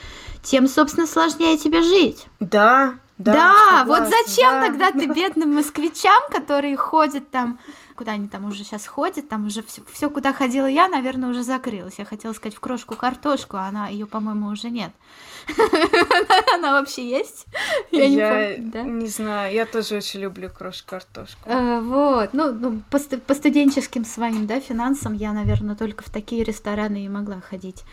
тем, собственно, сложнее тебе жить? Да, да. Да, согласна, вот зачем да. тогда ты бедным москвичам, которые ходят там куда они там уже сейчас ходят, там уже все, все, куда ходила я, наверное, уже закрылось. Я хотела сказать в крошку картошку, а она ее, по-моему, уже нет. (laughs) Она вообще есть? Я, не, помню, не знаю, я тоже очень люблю крошку картошку. А, вот, ну, ну по студенческим своим, да, финансам я, наверное, только в такие рестораны и могла ходить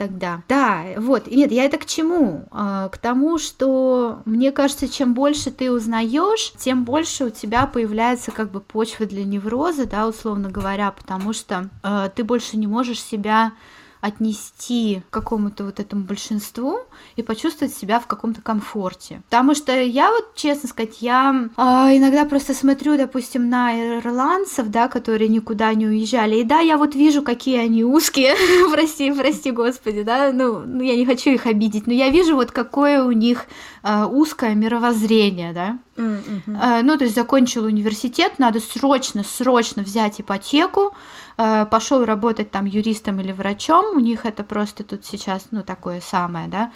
тогда. Да, вот. Нет, я это к чему? А, к тому, что мне кажется, чем больше ты узнаешь, тем больше у тебя появляется как бы почва для невроза, да, условно говоря, потому что э, ты больше не можешь себя отнести к какому-то вот этому большинству и почувствовать себя в каком-то комфорте. Потому что я вот, честно сказать, я э, иногда просто смотрю, допустим, на ирландцев, да, которые никуда не уезжали, и да, я вот вижу, какие они узкие, (laughs) прости, прости, господи, да, ну, ну, я не хочу их обидеть, но я вижу вот какое у них э, узкое мировоззрение, да, mm-hmm. э, ну, то есть закончил университет, надо срочно, срочно взять ипотеку, пошел работать там юристом или врачом, у них это просто тут сейчас, ну, такое самое, да,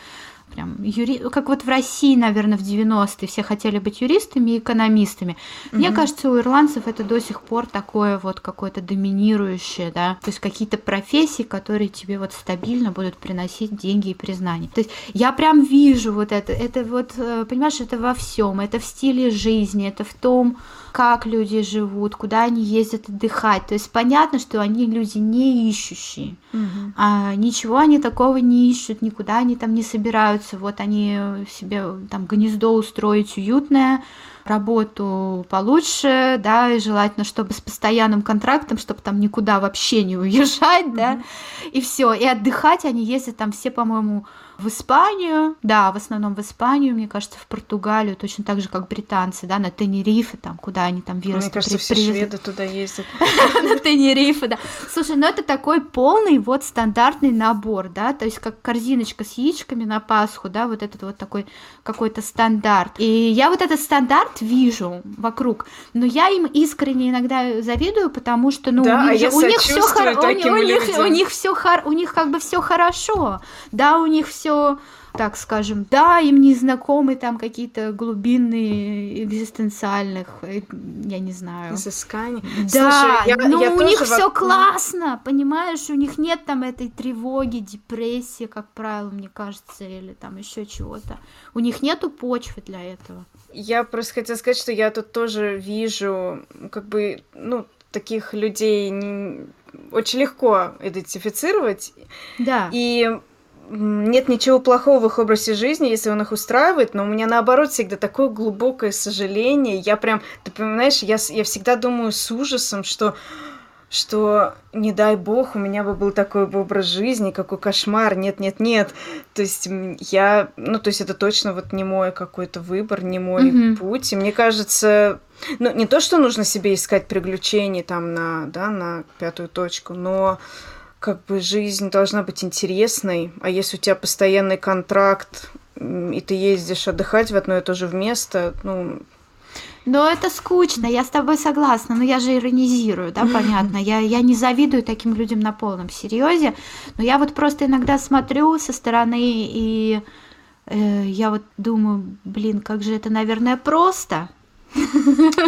прям юри... как вот в России, наверное, в 90-е все хотели быть юристами и экономистами. Mm-hmm. Мне кажется, у ирландцев это до сих пор такое вот какое-то доминирующее, да, то есть какие-то профессии, которые тебе вот стабильно будут приносить деньги и признание. То есть я прям вижу вот это, это вот, э, понимаешь, это во всем, это в стиле жизни, это в том, как люди живут, куда они ездят отдыхать. То есть понятно, что они люди не ищущие. Угу. А, ничего они такого не ищут, никуда они там не собираются. Вот они себе там гнездо устроить уютное, работу получше, да, и желательно, чтобы с постоянным контрактом, чтобы там никуда вообще не уезжать, mm-hmm. да, и все. И отдыхать они ездят там все, по-моему, в Испанию, да, в основном в Испанию, мне кажется, в Португалию, точно так же, как британцы, да, на Тенерифе, там, куда они там выросли. Мне кажется, все шведы туда ездят. (laughs) На Тенерифе, да. Слушай, ну это такой полный вот стандартный набор, да, то есть как корзиночка с яичками на Пасху, да, вот этот вот такой какой-то стандарт. И я вот этот стандарт вижу вокруг, но я им искренне иногда завидую, потому что, ну, да, у них, а у них все хорошо, у, них, у них все у них как бы все хорошо, да, у них все все, так скажем, да, им не знакомы там какие-то глубинные экзистенциальных, э, я не знаю. Изыскания. Да, Слушай, я, ну я у них все классно, понимаешь, у них нет там этой тревоги, депрессии, как правило, мне кажется, или там еще чего-то. У них нету почвы для этого. Я просто хотела сказать, что я тут тоже вижу, как бы, ну, таких людей очень легко идентифицировать. Да. И нет ничего плохого в их образе жизни, если он их устраивает, но у меня наоборот всегда такое глубокое сожаление. Я прям, ты понимаешь, я, я всегда думаю с ужасом, что что не дай бог у меня бы был такой бы образ жизни, какой кошмар, нет, нет, нет. То есть я, ну то есть это точно вот не мой какой-то выбор, не мой mm-hmm. путь. И мне кажется, ну не то, что нужно себе искать приключений там на, да, на пятую точку, но как бы жизнь должна быть интересной, а если у тебя постоянный контракт, и ты ездишь отдыхать в одно и то же место, ну... Но это скучно, я с тобой согласна, но я же иронизирую, да, (laughs) понятно. Я, я не завидую таким людям на полном серьезе, но я вот просто иногда смотрю со стороны и э, я вот думаю, блин, как же это, наверное, просто,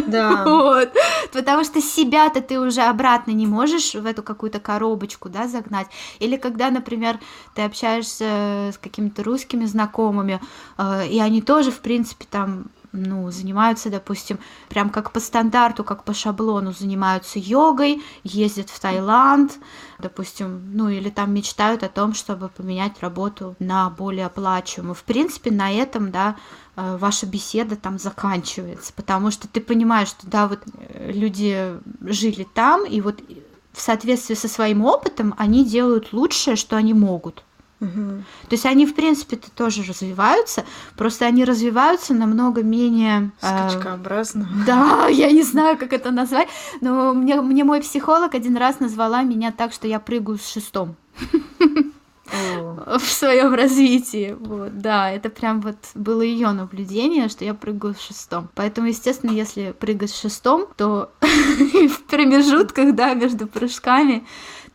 да. (laughs) Вот. Потому что себя-то ты уже обратно не можешь в эту какую-то коробочку, да, загнать. Или когда, например, ты общаешься с какими-то русскими знакомыми, э, и они тоже, в принципе, там ну, занимаются, допустим, прям как по стандарту, как по шаблону, занимаются йогой, ездят в Таиланд, допустим, ну, или там мечтают о том, чтобы поменять работу на более оплачиваемую. В принципе, на этом, да, э, ваша беседа там заканчивается, потому что ты понимаешь, что, да, вот э, люди жили там, и вот в соответствии со своим опытом они делают лучшее, что они могут. Угу. То есть они, в принципе, -то тоже развиваются, просто они развиваются намного менее... Скачкообразно. Э, да, (laughs) я не знаю, как это назвать, но мне, мне мой психолог один раз назвала меня так, что я прыгаю с шестом. (laughs) в своем развитии. Вот, да, это прям вот было ее наблюдение, что я прыгаю в шестом. Поэтому, естественно, если прыгать в шестом, то (laughs) в промежутках, да, между прыжками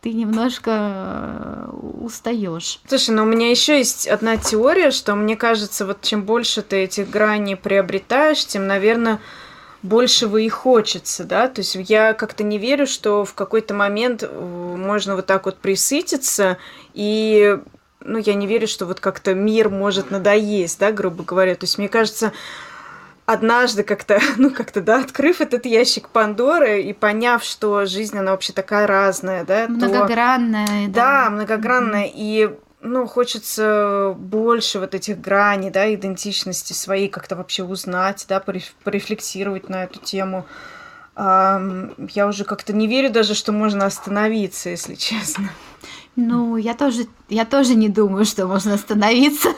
ты немножко э, устаешь. Слушай, ну у меня еще есть одна теория, что мне кажется, вот чем больше ты этих граней приобретаешь, тем, наверное, большего и хочется, да, то есть я как-то не верю, что в какой-то момент э, можно вот так вот присытиться, и, ну, я не верю, что вот как-то мир может надоесть, да, грубо говоря, то есть мне кажется, однажды как-то, (laughs) ну, как-то, да, открыв этот ящик Пандоры и поняв, что жизнь, она вообще такая разная, да, многогранная, то... да. Да, многогранная, mm-hmm. и ну, хочется больше вот этих граней, да, идентичности своей как-то вообще узнать, да, порефлексировать на эту тему. Я уже как-то не верю даже, что можно остановиться, если честно. Ну, я тоже, я тоже не думаю, что можно остановиться.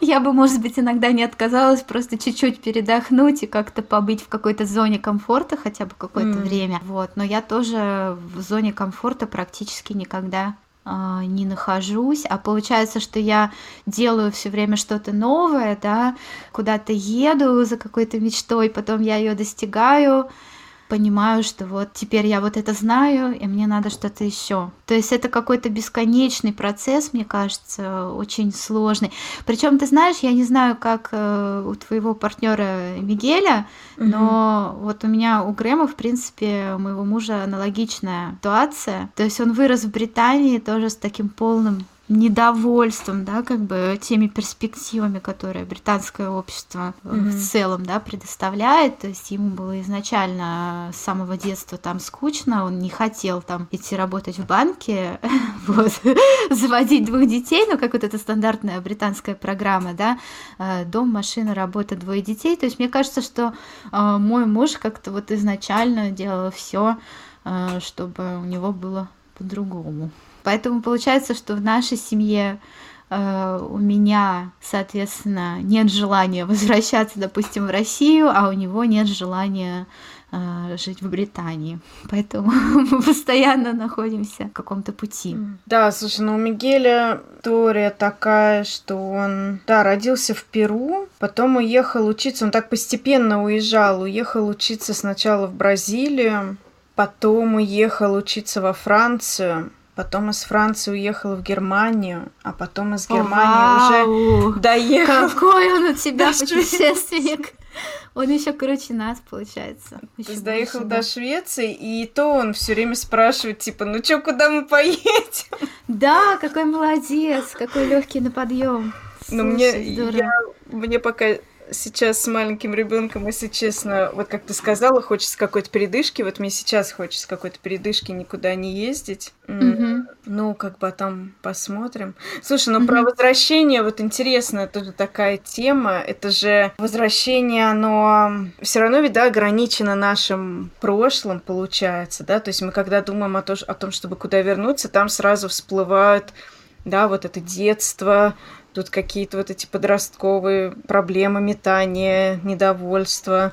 Я бы, может быть, иногда не отказалась просто чуть-чуть передохнуть и как-то побыть в какой-то зоне комфорта хотя бы какое-то mm. время. Вот, но я тоже в зоне комфорта практически никогда а, не нахожусь, а получается, что я делаю все время что-то новое, да, куда-то еду за какой-то мечтой, потом я ее достигаю, понимаю, что вот теперь я вот это знаю, и мне надо что-то еще. То есть это какой-то бесконечный процесс, мне кажется, очень сложный. Причем ты знаешь, я не знаю, как э, у твоего партнера Мигеля, угу. но вот у меня у Грэма, в принципе, у моего мужа аналогичная ситуация. То есть он вырос в Британии тоже с таким полным недовольством, да, как бы теми перспективами, которые британское общество mm-hmm. в целом, да, предоставляет. То есть ему было изначально с самого детства там скучно, он не хотел там идти работать в банке, (laughs) вот, (laughs) заводить двух детей, ну, как вот эта стандартная британская программа, да, э, дом, машина, работа, двое детей. То есть мне кажется, что э, мой муж как-то вот изначально делал все, чтобы у него было по-другому. Поэтому получается, что в нашей семье э, у меня, соответственно, нет желания (laughs) возвращаться, допустим, в Россию, а у него нет желания э, жить в Британии. (laughs) Поэтому (laughs) мы постоянно находимся в каком-то пути. Да, слушай, ну у Мигеля история такая, что он, да, родился в Перу, потом уехал учиться, он так постепенно уезжал, уехал учиться сначала в Бразилию, потом уехал учиться во Францию, потом из Франции уехал в Германию, а потом из Германии О, уже доехал. Какой он у тебя путешественник! Он еще круче нас, получается. Еще доехал больше, до Швеции, и то он все время спрашивает, типа, ну чё, куда мы поедем? Да, какой молодец, какой легкий на подъем. Ну, мне, я, мне пока сейчас с маленьким ребенком, если честно, вот как ты сказала, хочется какой-то передышки. Вот мне сейчас хочется какой-то передышки, никуда не ездить. Mm-hmm. Ну, как бы там посмотрим. Слушай, ну mm-hmm. про возвращение, вот интересно, тоже такая тема. Это же возвращение, оно все равно ведь, да, ограничено нашим прошлым, получается, да? То есть мы когда думаем о, то, о том, чтобы куда вернуться, там сразу всплывают да, вот это детство, Тут какие-то вот эти подростковые проблемы, метания, недовольство.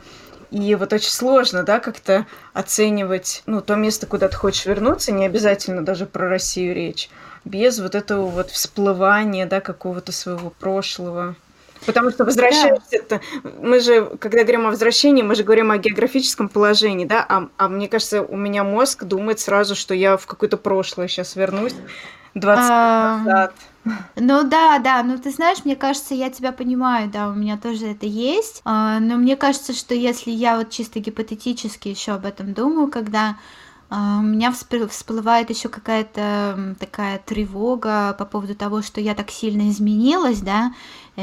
И вот очень сложно, да, как-то оценивать, ну, то место, куда ты хочешь вернуться, не обязательно даже про Россию речь, без вот этого вот всплывания, да, какого-то своего прошлого. Потому что возвращаешься, да. мы же, когда говорим о возвращении, мы же говорим о географическом положении, да, а, а мне кажется, у меня мозг думает сразу, что я в какое-то прошлое сейчас вернусь, 20 лет а... Ну да, да, ну ты знаешь, мне кажется, я тебя понимаю, да, у меня тоже это есть, а, но мне кажется, что если я вот чисто гипотетически еще об этом думаю, когда а, у меня всплывает еще какая-то такая тревога по поводу того, что я так сильно изменилась, да,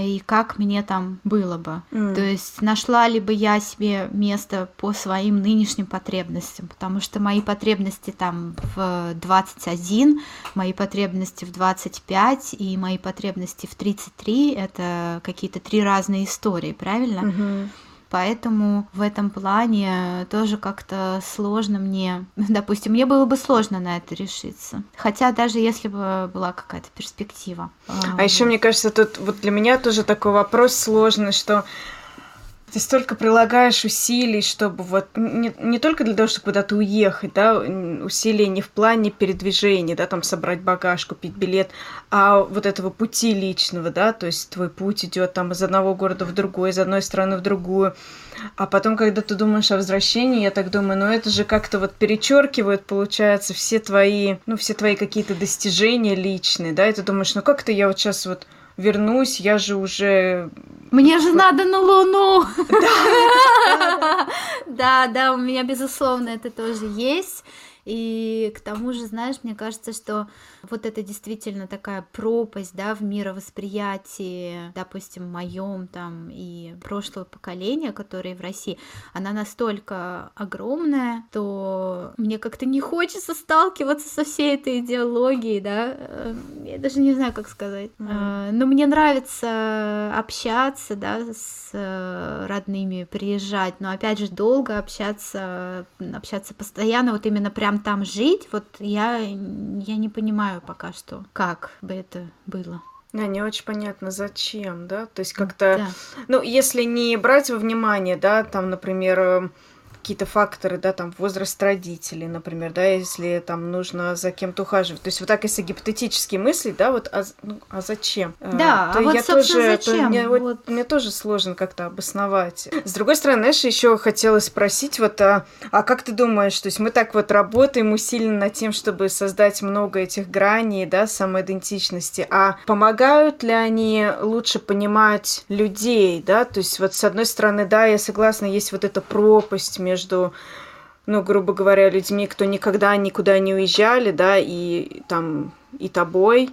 и как мне там было бы. Mm. То есть нашла ли бы я себе место по своим нынешним потребностям, потому что мои потребности там в 21, мои потребности в 25 и мои потребности в 33 это какие-то три разные истории, правильно? Mm-hmm. Поэтому в этом плане тоже как-то сложно мне, (laughs) допустим, мне было бы сложно на это решиться. Хотя даже если бы была какая-то перспектива. А еще мне кажется, тут вот для меня тоже такой вопрос сложный, что ты столько прилагаешь усилий, чтобы вот не, не только для того, чтобы куда-то уехать, да, усилия не в плане передвижения, да, там собрать багаж, купить билет, а вот этого пути личного, да, то есть твой путь идет там из одного города в другой, из одной страны в другую, а потом, когда ты думаешь о возвращении, я так думаю, ну это же как-то вот перечеркивает, получается, все твои, ну все твои какие-то достижения личные, да, и ты думаешь, ну как-то я вот сейчас вот вернусь, я же уже... Мне же надо на Луну! Да, да, у меня, безусловно, это тоже есть. И к тому же, знаешь, мне кажется, что вот это действительно такая пропасть, да, в мировосприятии, допустим, моем там и прошлого поколения, которые в России, она настолько огромная, то мне как-то не хочется сталкиваться со всей этой идеологией, да, э, я даже не знаю, как сказать. Mm-hmm. Но мне нравится общаться, да, с э, родными, приезжать, но опять же долго общаться, общаться постоянно, вот именно прям там жить, вот я, я не понимаю пока что, как бы это было. Да, не очень понятно, зачем, да? То есть как-то, да. ну, если не брать во внимание, да, там, например, какие-то факторы, да, там возраст родителей, например, да, если там нужно за кем-то ухаживать. То есть вот так, если гипотетически мыслить, да, вот, а, ну, а зачем? А, да, то а вот, я тоже, зачем? То мне, вот... мне тоже сложно как-то обосновать. С другой стороны, знаешь, еще хотела спросить, вот, а, а как ты думаешь, то есть мы так вот работаем усиленно над тем, чтобы создать много этих граней, да, самоидентичности, а помогают ли они лучше понимать людей, да, то есть вот с одной стороны, да, я согласна, есть вот эта пропасть между между ну, грубо говоря, людьми, кто никогда никуда не уезжали, да, и там, и тобой.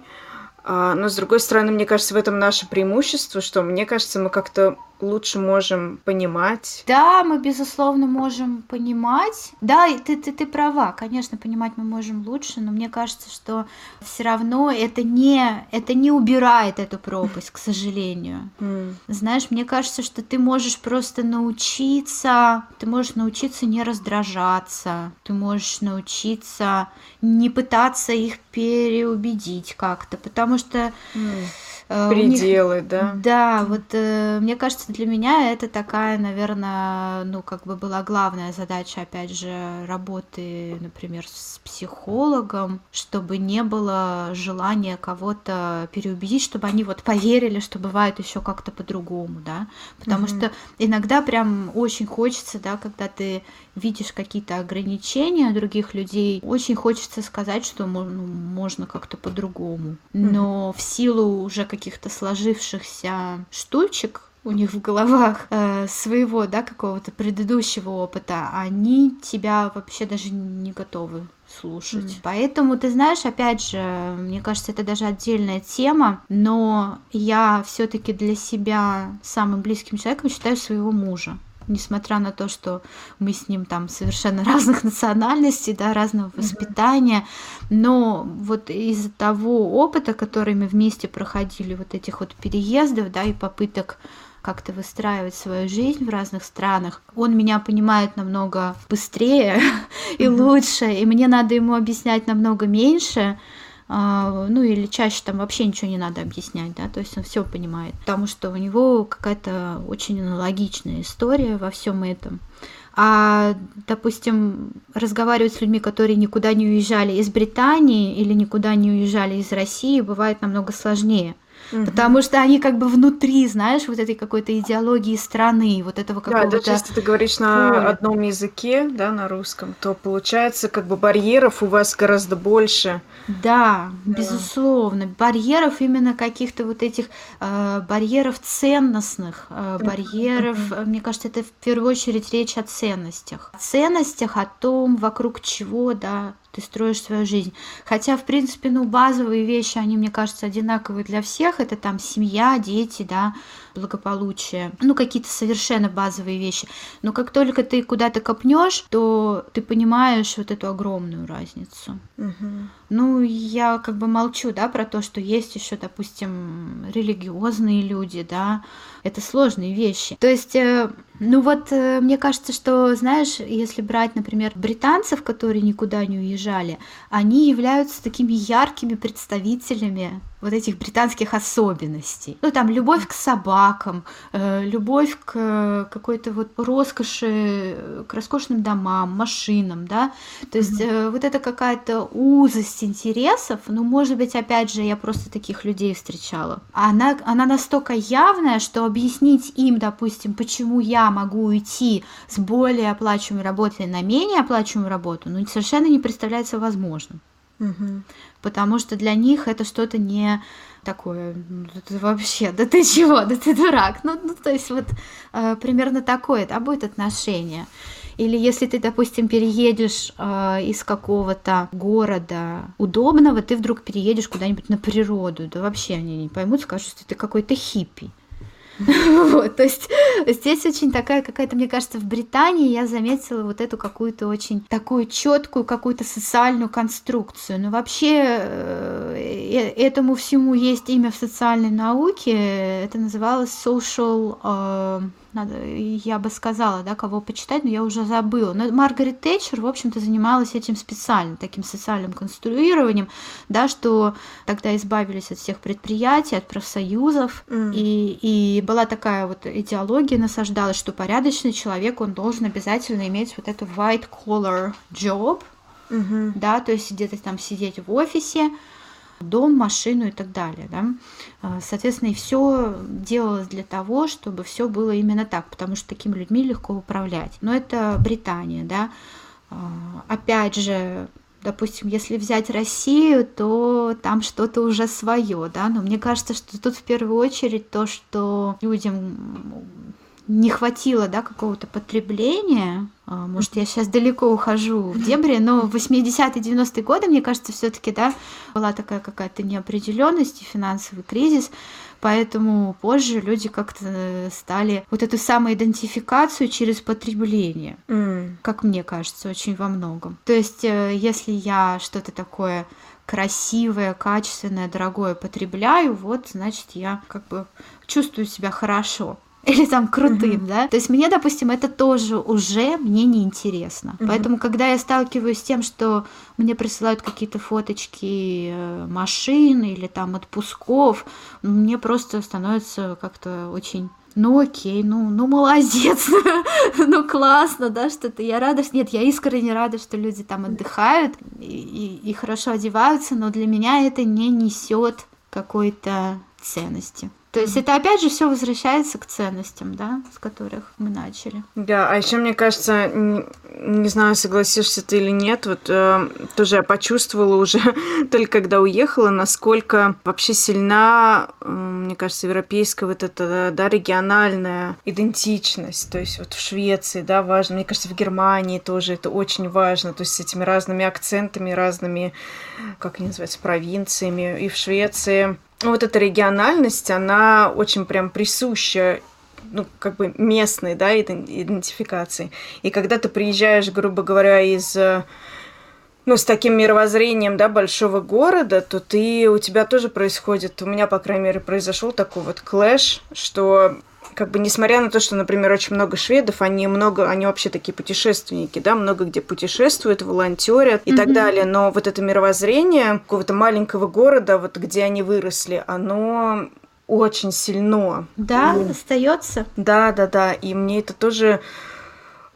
А, но, с другой стороны, мне кажется, в этом наше преимущество, что, мне кажется, мы как-то лучше можем понимать. Да, мы, безусловно, можем понимать. Да, ты, ты, ты права, конечно, понимать мы можем лучше, но мне кажется, что все равно это не, это не убирает эту пропасть, к сожалению. Mm. Знаешь, мне кажется, что ты можешь просто научиться, ты можешь научиться не раздражаться, ты можешь научиться не пытаться их переубедить как-то, потому что... Mm Пределы, них, да. Да, вот э, мне кажется, для меня это такая, наверное, ну, как бы была главная задача, опять же, работы, например, с психологом, чтобы не было желания кого-то переубедить, чтобы они вот поверили, что бывает еще как-то по-другому, да, потому угу. что иногда прям очень хочется, да, когда ты видишь какие-то ограничения других людей, очень хочется сказать, что ну, можно как-то по-другому, но угу. в силу уже каких каких-то сложившихся штучек у них в головах э, своего, да, какого-то предыдущего опыта, они тебя вообще даже не готовы слушать. Mm. Поэтому, ты знаешь, опять же, мне кажется, это даже отдельная тема, но я все-таки для себя самым близким человеком считаю своего мужа несмотря на то, что мы с ним там совершенно (laughs) разных национальностей, да, разного воспитания, но вот из-за того опыта, который мы вместе проходили, вот этих вот переездов, да, и попыток как-то выстраивать свою жизнь в разных странах. Он меня понимает намного быстрее (laughs) и лучше, и мне надо ему объяснять намного меньше, ну или чаще там вообще ничего не надо объяснять, да, то есть он все понимает, потому что у него какая-то очень аналогичная история во всем этом. А, допустим, разговаривать с людьми, которые никуда не уезжали из Британии или никуда не уезжали из России, бывает намного сложнее угу. потому что они как бы внутри, знаешь, вот этой какой-то идеологии страны, вот этого какого-то... Да, да, если ты говоришь на поля. одном языке, да, на русском, то получается как бы барьеров у вас гораздо больше. Да, да. безусловно, барьеров именно каких-то вот этих э, барьеров ценностных, э, барьеров, mm мне кажется, это в первую очередь речь о ценностях, о ценностях, о том, вокруг чего, да, ты строишь свою жизнь. Хотя, в принципе, ну, базовые вещи, они, мне кажется, одинаковые для всех. Это там семья, дети, да, благополучие. Ну, какие-то совершенно базовые вещи. Но как только ты куда-то копнешь, то ты понимаешь вот эту огромную разницу. Угу. Ну, я как бы молчу, да, про то, что есть еще, допустим, религиозные люди, да, это сложные вещи. То есть, э, ну вот, э, мне кажется, что, знаешь, если брать, например, британцев, которые никуда не уезжали, они являются такими яркими представителями вот этих британских особенностей. Ну, там, любовь к собакам, э, любовь к какой-то вот роскоши, к роскошным домам, машинам, да, то есть mm-hmm. вот это какая-то узость интересов, ну, может быть, опять же, я просто таких людей встречала. Она, она настолько явная, что объяснить им, допустим, почему я могу уйти с более оплачиваемой работы на менее оплачиваемую работу, ну, совершенно не представляется возможным. Угу. Потому что для них это что-то не такое, ну, это вообще, да ты чего, да ты дурак. Ну, ну то есть вот э, примерно такое, да, будет отношение. Или если ты, допустим, переедешь э, из какого-то города удобного, ты вдруг переедешь куда-нибудь на природу, да вообще они не поймут, скажут, что ты какой-то хиппи. (laughs) Вот, то есть здесь очень такая какая-то, мне кажется, в Британии я заметила вот эту какую-то очень такую четкую какую-то социальную конструкцию. Но вообще э, э, этому всему есть имя в социальной науке. Это называлось social э, надо, я бы сказала, да, кого почитать, но я уже забыла. Но Маргарет Тэтчер, в общем-то, занималась этим специально, таким социальным конструированием, да, что тогда избавились от всех предприятий, от профсоюзов, mm. и, и была такая вот идеология насаждалась, что порядочный человек, он должен обязательно иметь вот эту white collar job, mm-hmm. да, то есть где-то там сидеть в офисе, дом, машину и так далее. Да? А, соответственно, и все делалось для того, чтобы все было именно так, потому что такими людьми легко управлять. Но это Британия, да. А, опять же, допустим, если взять Россию, то там что-то уже свое, да, но мне кажется, что тут в первую очередь то, что людям не хватило, да, какого-то потребления. А, может, я сейчас далеко ухожу в дебри, но в 80-е, 90-е годы, мне кажется, все таки да, была такая какая-то неопределенность и финансовый кризис, поэтому позже люди как-то стали вот эту самоидентификацию через потребление, mm. как мне кажется, очень во многом. То есть, э, если я что-то такое красивое, качественное, дорогое потребляю, вот, значит, я как бы чувствую себя хорошо. (laughs) или там крутым, mm-hmm. да. То есть мне, допустим, это тоже уже мне не интересно. Mm-hmm. Поэтому, когда я сталкиваюсь с тем, что мне присылают какие-то фоточки э, машин или там отпусков, мне просто становится как-то очень ну окей, ну, ну молодец, (laughs) ну классно, да, что-то. Я рада, что... Нет, я искренне рада, что люди там отдыхают и, и, и хорошо одеваются, но для меня это не несет какой-то ценности. То есть это опять же все возвращается к ценностям, да, с которых мы начали. Да, а еще мне кажется, не, не знаю, согласишься ты или нет, вот э, тоже я почувствовала уже (laughs) только когда уехала, насколько вообще сильна, э, мне кажется, европейская вот эта, да, региональная идентичность. То есть вот в Швеции, да, важно, мне кажется, в Германии тоже это очень важно, то есть с этими разными акцентами, разными, как они называются, провинциями. И в Швеции вот эта региональность, она очень прям присуща ну, как бы местной, да, идентификации. И когда ты приезжаешь, грубо говоря, из ну, с таким мировоззрением, да, большого города, то ты, у тебя тоже происходит, у меня, по крайней мере, произошел такой вот клэш, что как бы несмотря на то, что, например, очень много шведов, они много, они вообще такие путешественники, да, много где путешествуют, волонтерят и mm-hmm. так далее, но вот это мировоззрение какого-то маленького города, вот где они выросли, оно очень сильно. Да, ну, остается. Да, да, да, и мне это тоже,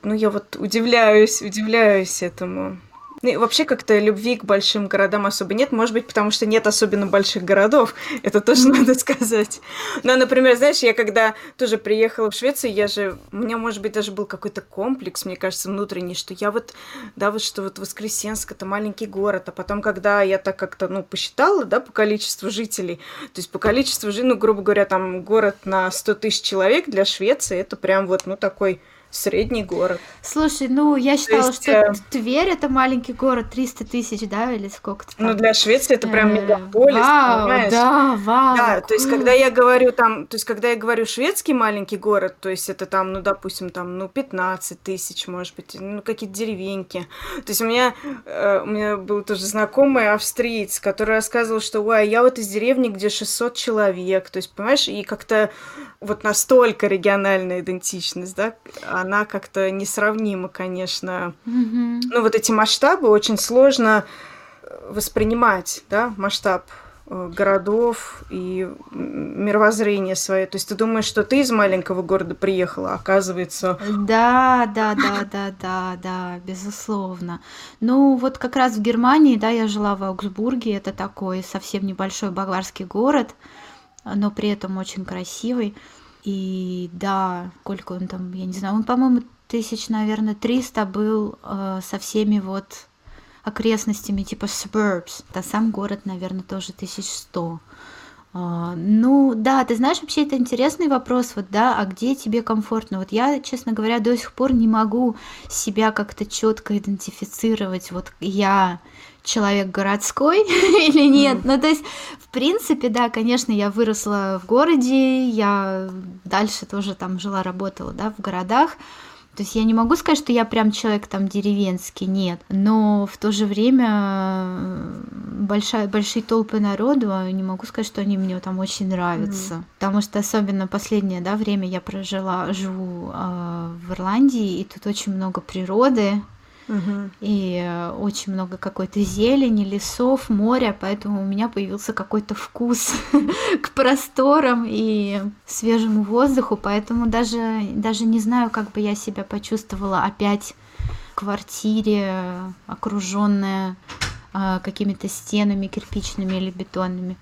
ну я вот удивляюсь, удивляюсь этому. Ну, и вообще как-то любви к большим городам особо нет. Может быть, потому что нет особенно больших городов. (laughs) Это тоже (laughs) надо сказать. Но, например, знаешь, я когда тоже приехала в Швецию, я же... У меня, может быть, даже был какой-то комплекс, мне кажется, внутренний, что я вот... Да, вот что вот Воскресенск — это маленький город. А потом, когда я так как-то, ну, посчитала, да, по количеству жителей, то есть по количеству жителей, ну, грубо говоря, там город на 100 тысяч человек для Швеции, это прям вот, ну, такой средний город. Слушай, ну я считала, есть, что э... Тверь это маленький город, 300 тысяч, да, или сколько-то Ну для Швеции это прям э, мегаполис, вау, понимаешь? Да, вау. Да, то есть когда я говорю там, то есть когда я говорю шведский маленький город, то есть это там, ну допустим, там, ну 15 тысяч, может быть, ну какие-то деревеньки. То есть у меня, э, у меня был тоже знакомый австриец, который рассказывал, что, ой, я вот из деревни, где 600 человек, то есть, понимаешь, и как-то вот настолько региональная идентичность, да, она как-то несравнима, конечно. Mm-hmm. Ну, вот эти масштабы очень сложно воспринимать, да, масштаб э, городов и мировоззрение свое. То есть ты думаешь, что ты из маленького города приехала, а оказывается... Да, да, да, (laughs) да, да, да, безусловно. Ну, вот как раз в Германии, да, я жила в Аугсбурге, это такой совсем небольшой баварский город, но при этом очень красивый. И да, сколько он там, я не знаю, он, по-моему, тысяч, наверное, 300 был э, со всеми вот окрестностями типа suburbs. Да сам город, наверное, тоже 1100. Uh, ну, да, ты знаешь, вообще это интересный вопрос, вот, да, а где тебе комфортно? Вот я, честно говоря, до сих пор не могу себя как-то четко идентифицировать. Вот я человек городской (laughs) или нет. Mm. Ну, то есть, в принципе, да, конечно, я выросла в городе, я дальше тоже там жила, работала, да, в городах. То есть я не могу сказать, что я прям человек там деревенский, нет. Но в то же время большая, большие толпы народу, а не могу сказать, что они мне там очень нравятся. Mm-hmm. Потому что особенно последнее да, время я прожила, живу э, в Ирландии, и тут очень много природы, Угу. И э, очень много какой-то зелени, лесов, моря, поэтому у меня появился какой-то вкус (laughs) к просторам и свежему воздуху, поэтому даже, даже не знаю, как бы я себя почувствовала опять в квартире, окруженная э, какими-то стенами кирпичными или бетонными.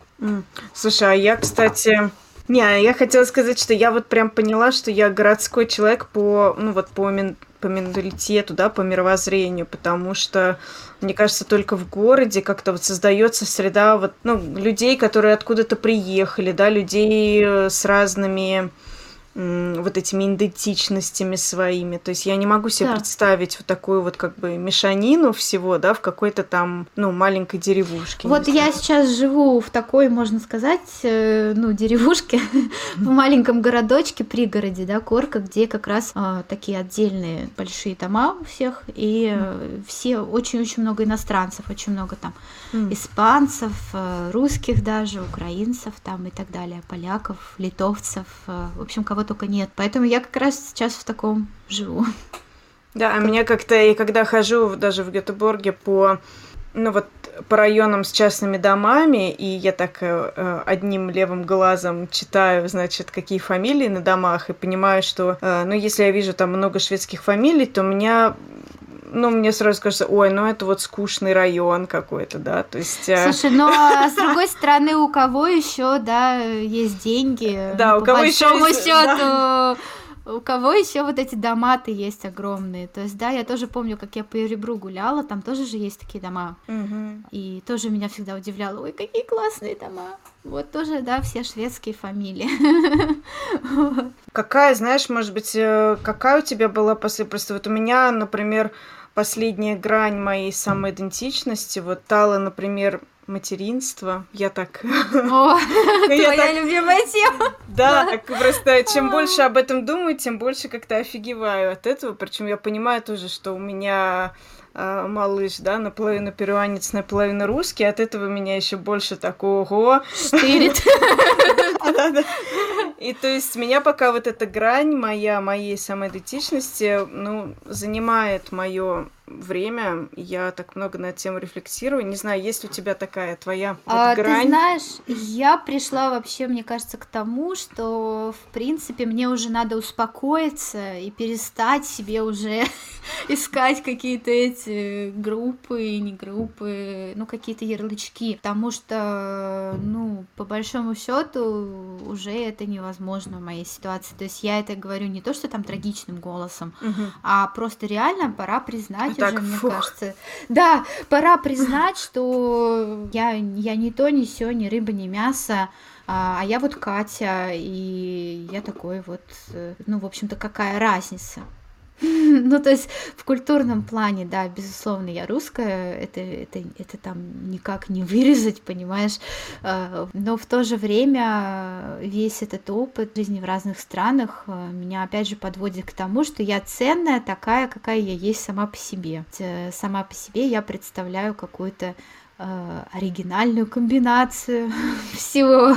Слушай, а я, кстати, не, я хотела сказать, что я вот прям поняла, что я городской человек по, ну вот по по менталитету, да, по мировоззрению, потому что, мне кажется, только в городе как-то вот создается среда вот, ну, людей, которые откуда-то приехали, да, людей э, с разными вот этими идентичностями своими. То есть я не могу себе да. представить вот такую вот как бы мешанину всего, да, в какой-то там, ну, маленькой деревушке. Вот я сейчас живу в такой, можно сказать, э, ну, деревушке, (laughs) в маленьком городочке, пригороде, да, Корка, где как раз а, такие отдельные большие дома у всех, и э, все, очень-очень много иностранцев, очень много там испанцев, э, русских даже, украинцев там и так далее, поляков, литовцев, в общем, кого только нет. Поэтому я как раз сейчас в таком живу. Да, а меня как-то, и когда хожу даже в Гетеборге по, ну вот, по районам с частными домами, и я так э, э, одним левым глазом читаю, значит, какие фамилии на домах, и понимаю, что, э, ну, если я вижу там много шведских фамилий, то у меня ну, мне сразу кажется, ой, ну это вот скучный район какой-то, да, то есть... Э, Слушай, но (laughs) а с другой стороны, у кого еще, да, есть деньги? Да, у кого еще счету, у кого еще вот эти дома-то есть огромные. То есть, да, я тоже помню, как я по Еребру гуляла, там тоже же есть такие дома. Угу. И тоже меня всегда удивляло, ой, какие классные дома. Вот тоже, да, все шведские фамилии. (laughs) Какая, знаешь, может быть, э, какая у тебя была после... Просто вот у меня, например, последняя грань моей самоидентичности. Вот Тала, например, материнство. Я так... О, (laughs) твоя любимая тема. Да, просто чем больше об этом думаю, тем больше как-то офигеваю от этого. Причем я понимаю тоже, что у меня а, малыш, да, наполовину перуанец, наполовину русский, от этого меня еще больше такого штырит. (laughs) И то есть меня пока вот эта грань моя, моей самоидентичности, ну, занимает мое время, я так много на эту тему рефлексирую. Не знаю, есть у тебя такая твоя вот а, грань? Ты знаешь, я пришла вообще, мне кажется, к тому, что, в принципе, мне уже надо успокоиться и перестать себе уже (laughs) искать какие-то эти группы, не группы, ну, какие-то ярлычки, потому что, ну, по большому счету уже это невозможно в моей ситуации. То есть я это говорю не то, что там трагичным голосом, угу. а просто реально пора признать так, уже, фух. мне кажется. Да, пора признать, что я, я не то, не все, ни рыба, ни мясо, а, а я вот Катя, и я такой вот, э, ну, в общем-то, какая разница? (laughs) ну, то есть в культурном плане, да, безусловно, я русская, это, это, это там никак не вырезать, понимаешь, а, но в то же время весь этот опыт жизни в разных странах а, меня, опять же, подводит к тому, что я ценная такая, какая я есть сама по себе. Сама по себе я представляю какую-то Э, оригинальную комбинацию (laughs) всего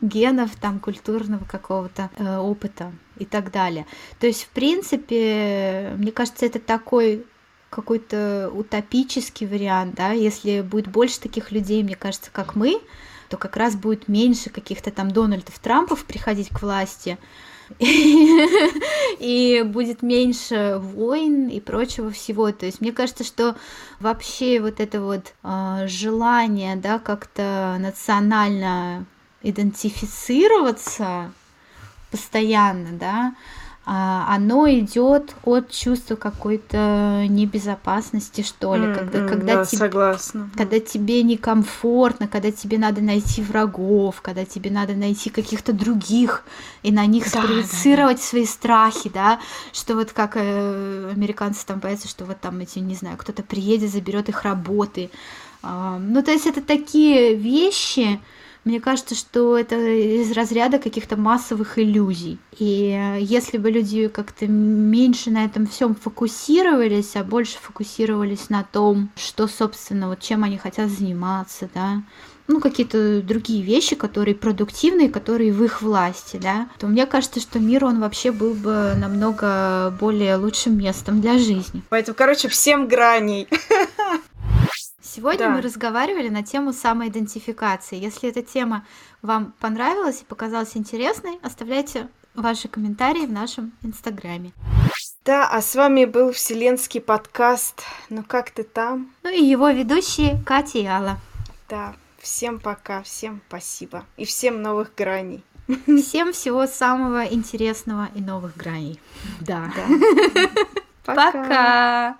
генов, там, культурного какого-то э, опыта и так далее. То есть, в принципе, мне кажется, это такой какой-то утопический вариант, да, если будет больше таких людей, мне кажется, как мы, то как раз будет меньше каких-то там Дональдов Трампов приходить к власти, (laughs) и будет меньше войн и прочего всего. То есть мне кажется, что вообще вот это вот э, желание, да, как-то национально идентифицироваться постоянно, да, а, оно идет от чувства какой-то небезопасности, что ли, mm, когда, mm, когда, да, тебе, согласна. когда тебе некомфортно, когда тебе надо найти врагов, когда тебе надо найти каких-то других и на них да, спроецировать да, да. свои страхи, да, что вот как э, американцы там боятся, что вот там эти, не знаю, кто-то приедет, заберет их работы. Э, ну, то есть это такие вещи, мне кажется, что это из разряда каких-то массовых иллюзий. И э, если бы люди как-то меньше на этом всем фокусировались, а больше фокусировались на том, что, собственно, вот чем они хотят заниматься, да, ну, какие-то другие вещи, которые продуктивные, которые в их власти, да, то мне кажется, что мир, он вообще был бы намного более лучшим местом для жизни. Поэтому, короче, всем граней. (laughs) Сегодня да. мы разговаривали на тему самоидентификации. Если эта тема вам понравилась и показалась интересной, оставляйте ваши комментарии в нашем инстаграме. Да, а с вами был вселенский подкаст «Ну как ты там?» Ну и его ведущие Катя и Алла. Да, всем пока, всем спасибо и всем новых граней. Всем всего самого интересного и новых граней. Да. (laughs) Пока.